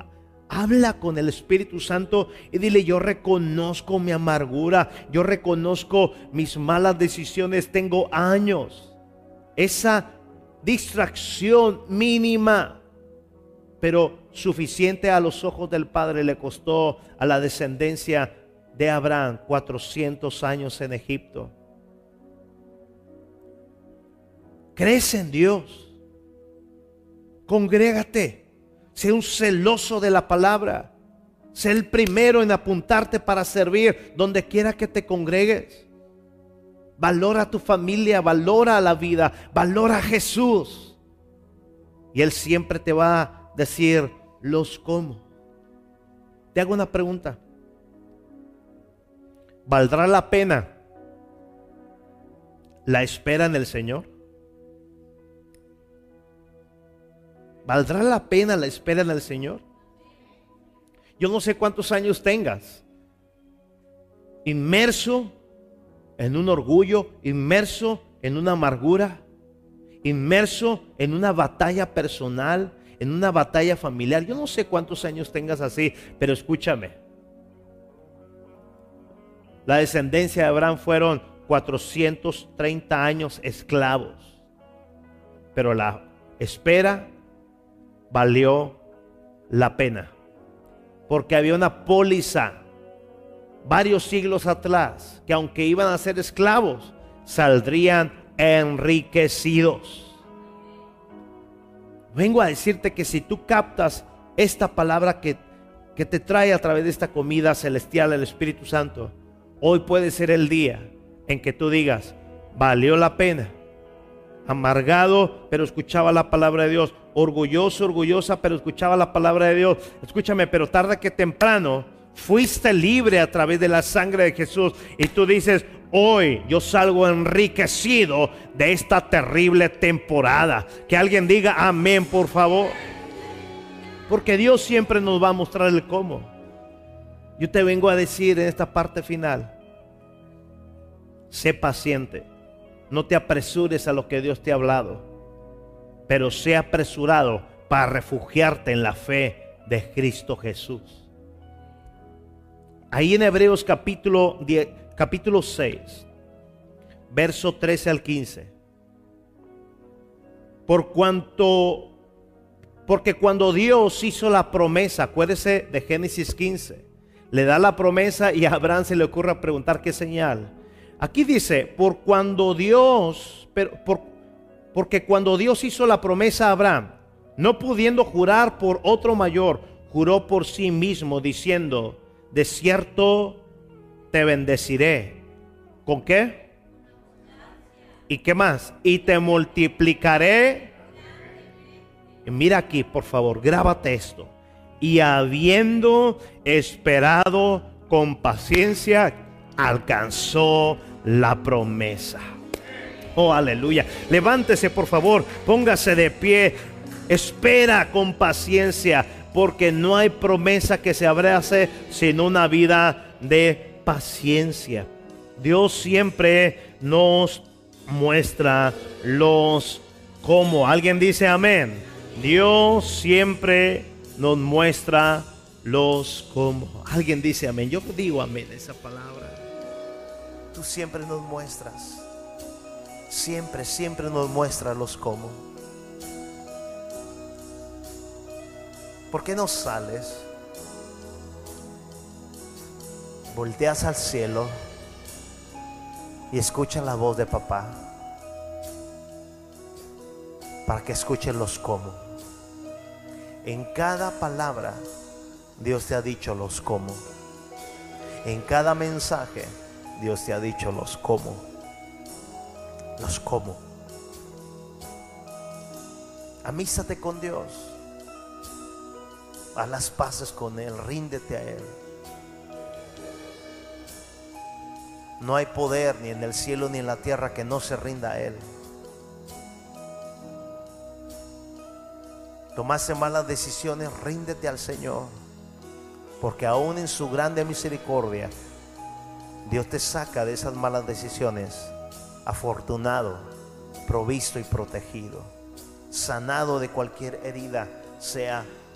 S1: Habla con el Espíritu Santo y dile, yo reconozco mi amargura, yo reconozco mis malas decisiones, tengo años. Esa distracción mínima, pero suficiente a los ojos del Padre, le costó a la descendencia de Abraham 400 años en Egipto. crees en Dios, congrégate, sé un celoso de la palabra, sé el primero en apuntarte para servir donde quiera que te congregues. Valora a tu familia, valora la vida, valora a Jesús. Y Él siempre te va a decir los cómo. Te hago una pregunta. ¿Valdrá la pena la espera en el Señor? ¿Valdrá la pena la espera en el Señor? Yo no sé cuántos años tengas. Inmerso en un orgullo, inmerso en una amargura, inmerso en una batalla personal, en una batalla familiar. Yo no sé cuántos años tengas así, pero escúchame. La descendencia de Abraham fueron 430 años esclavos, pero la espera valió la pena, porque había una póliza varios siglos atrás, que aunque iban a ser esclavos, saldrían enriquecidos. Vengo a decirte que si tú captas esta palabra que, que te trae a través de esta comida celestial el Espíritu Santo, hoy puede ser el día en que tú digas, valió la pena. Amargado, pero escuchaba la palabra de Dios. Orgulloso, orgullosa, pero escuchaba la palabra de Dios. Escúchame, pero tarde que temprano fuiste libre a través de la sangre de Jesús. Y tú dices, hoy yo salgo enriquecido de esta terrible temporada. Que alguien diga amén, por favor. Porque Dios siempre nos va a mostrar el cómo. Yo te vengo a decir en esta parte final, sé paciente. No te apresures a lo que Dios te ha hablado, pero sé apresurado para refugiarte en la fe de Cristo Jesús. Ahí en Hebreos capítulo, 10, capítulo 6, verso 13 al 15. Por cuanto, porque cuando Dios hizo la promesa, acuérdese de Génesis 15, le da la promesa y a Abraham se le ocurre preguntar qué señal. Aquí dice, por cuando Dios, por, porque cuando Dios hizo la promesa a Abraham, no pudiendo jurar por otro mayor, juró por sí mismo, diciendo, de cierto te bendeciré. ¿Con qué? ¿Y qué más? Y te multiplicaré. mira aquí, por favor, grábate esto. Y habiendo esperado con paciencia, alcanzó la promesa. Oh, aleluya. Levántese, por favor, póngase de pie. Espera con paciencia porque no hay promesa que se abrace sin una vida de paciencia. Dios siempre nos muestra los cómo. ¿Alguien dice amén? Dios siempre nos muestra los cómo. Alguien dice amén. Yo digo amén esa palabra. Tú siempre nos muestras. Siempre, siempre nos muestra los cómo. ¿Por qué no sales? Volteas al cielo y escucha la voz de papá para que escuchen los cómo. En cada palabra Dios te ha dicho los cómo. En cada mensaje Dios te ha dicho los cómo. Los cómo. Amístate con Dios a las paces con Él, ríndete a Él. No hay poder ni en el cielo ni en la tierra que no se rinda a Él. Tomaste malas decisiones, ríndete al Señor. Porque aún en su grande misericordia, Dios te saca de esas malas decisiones afortunado, provisto y protegido, sanado de cualquier herida, sea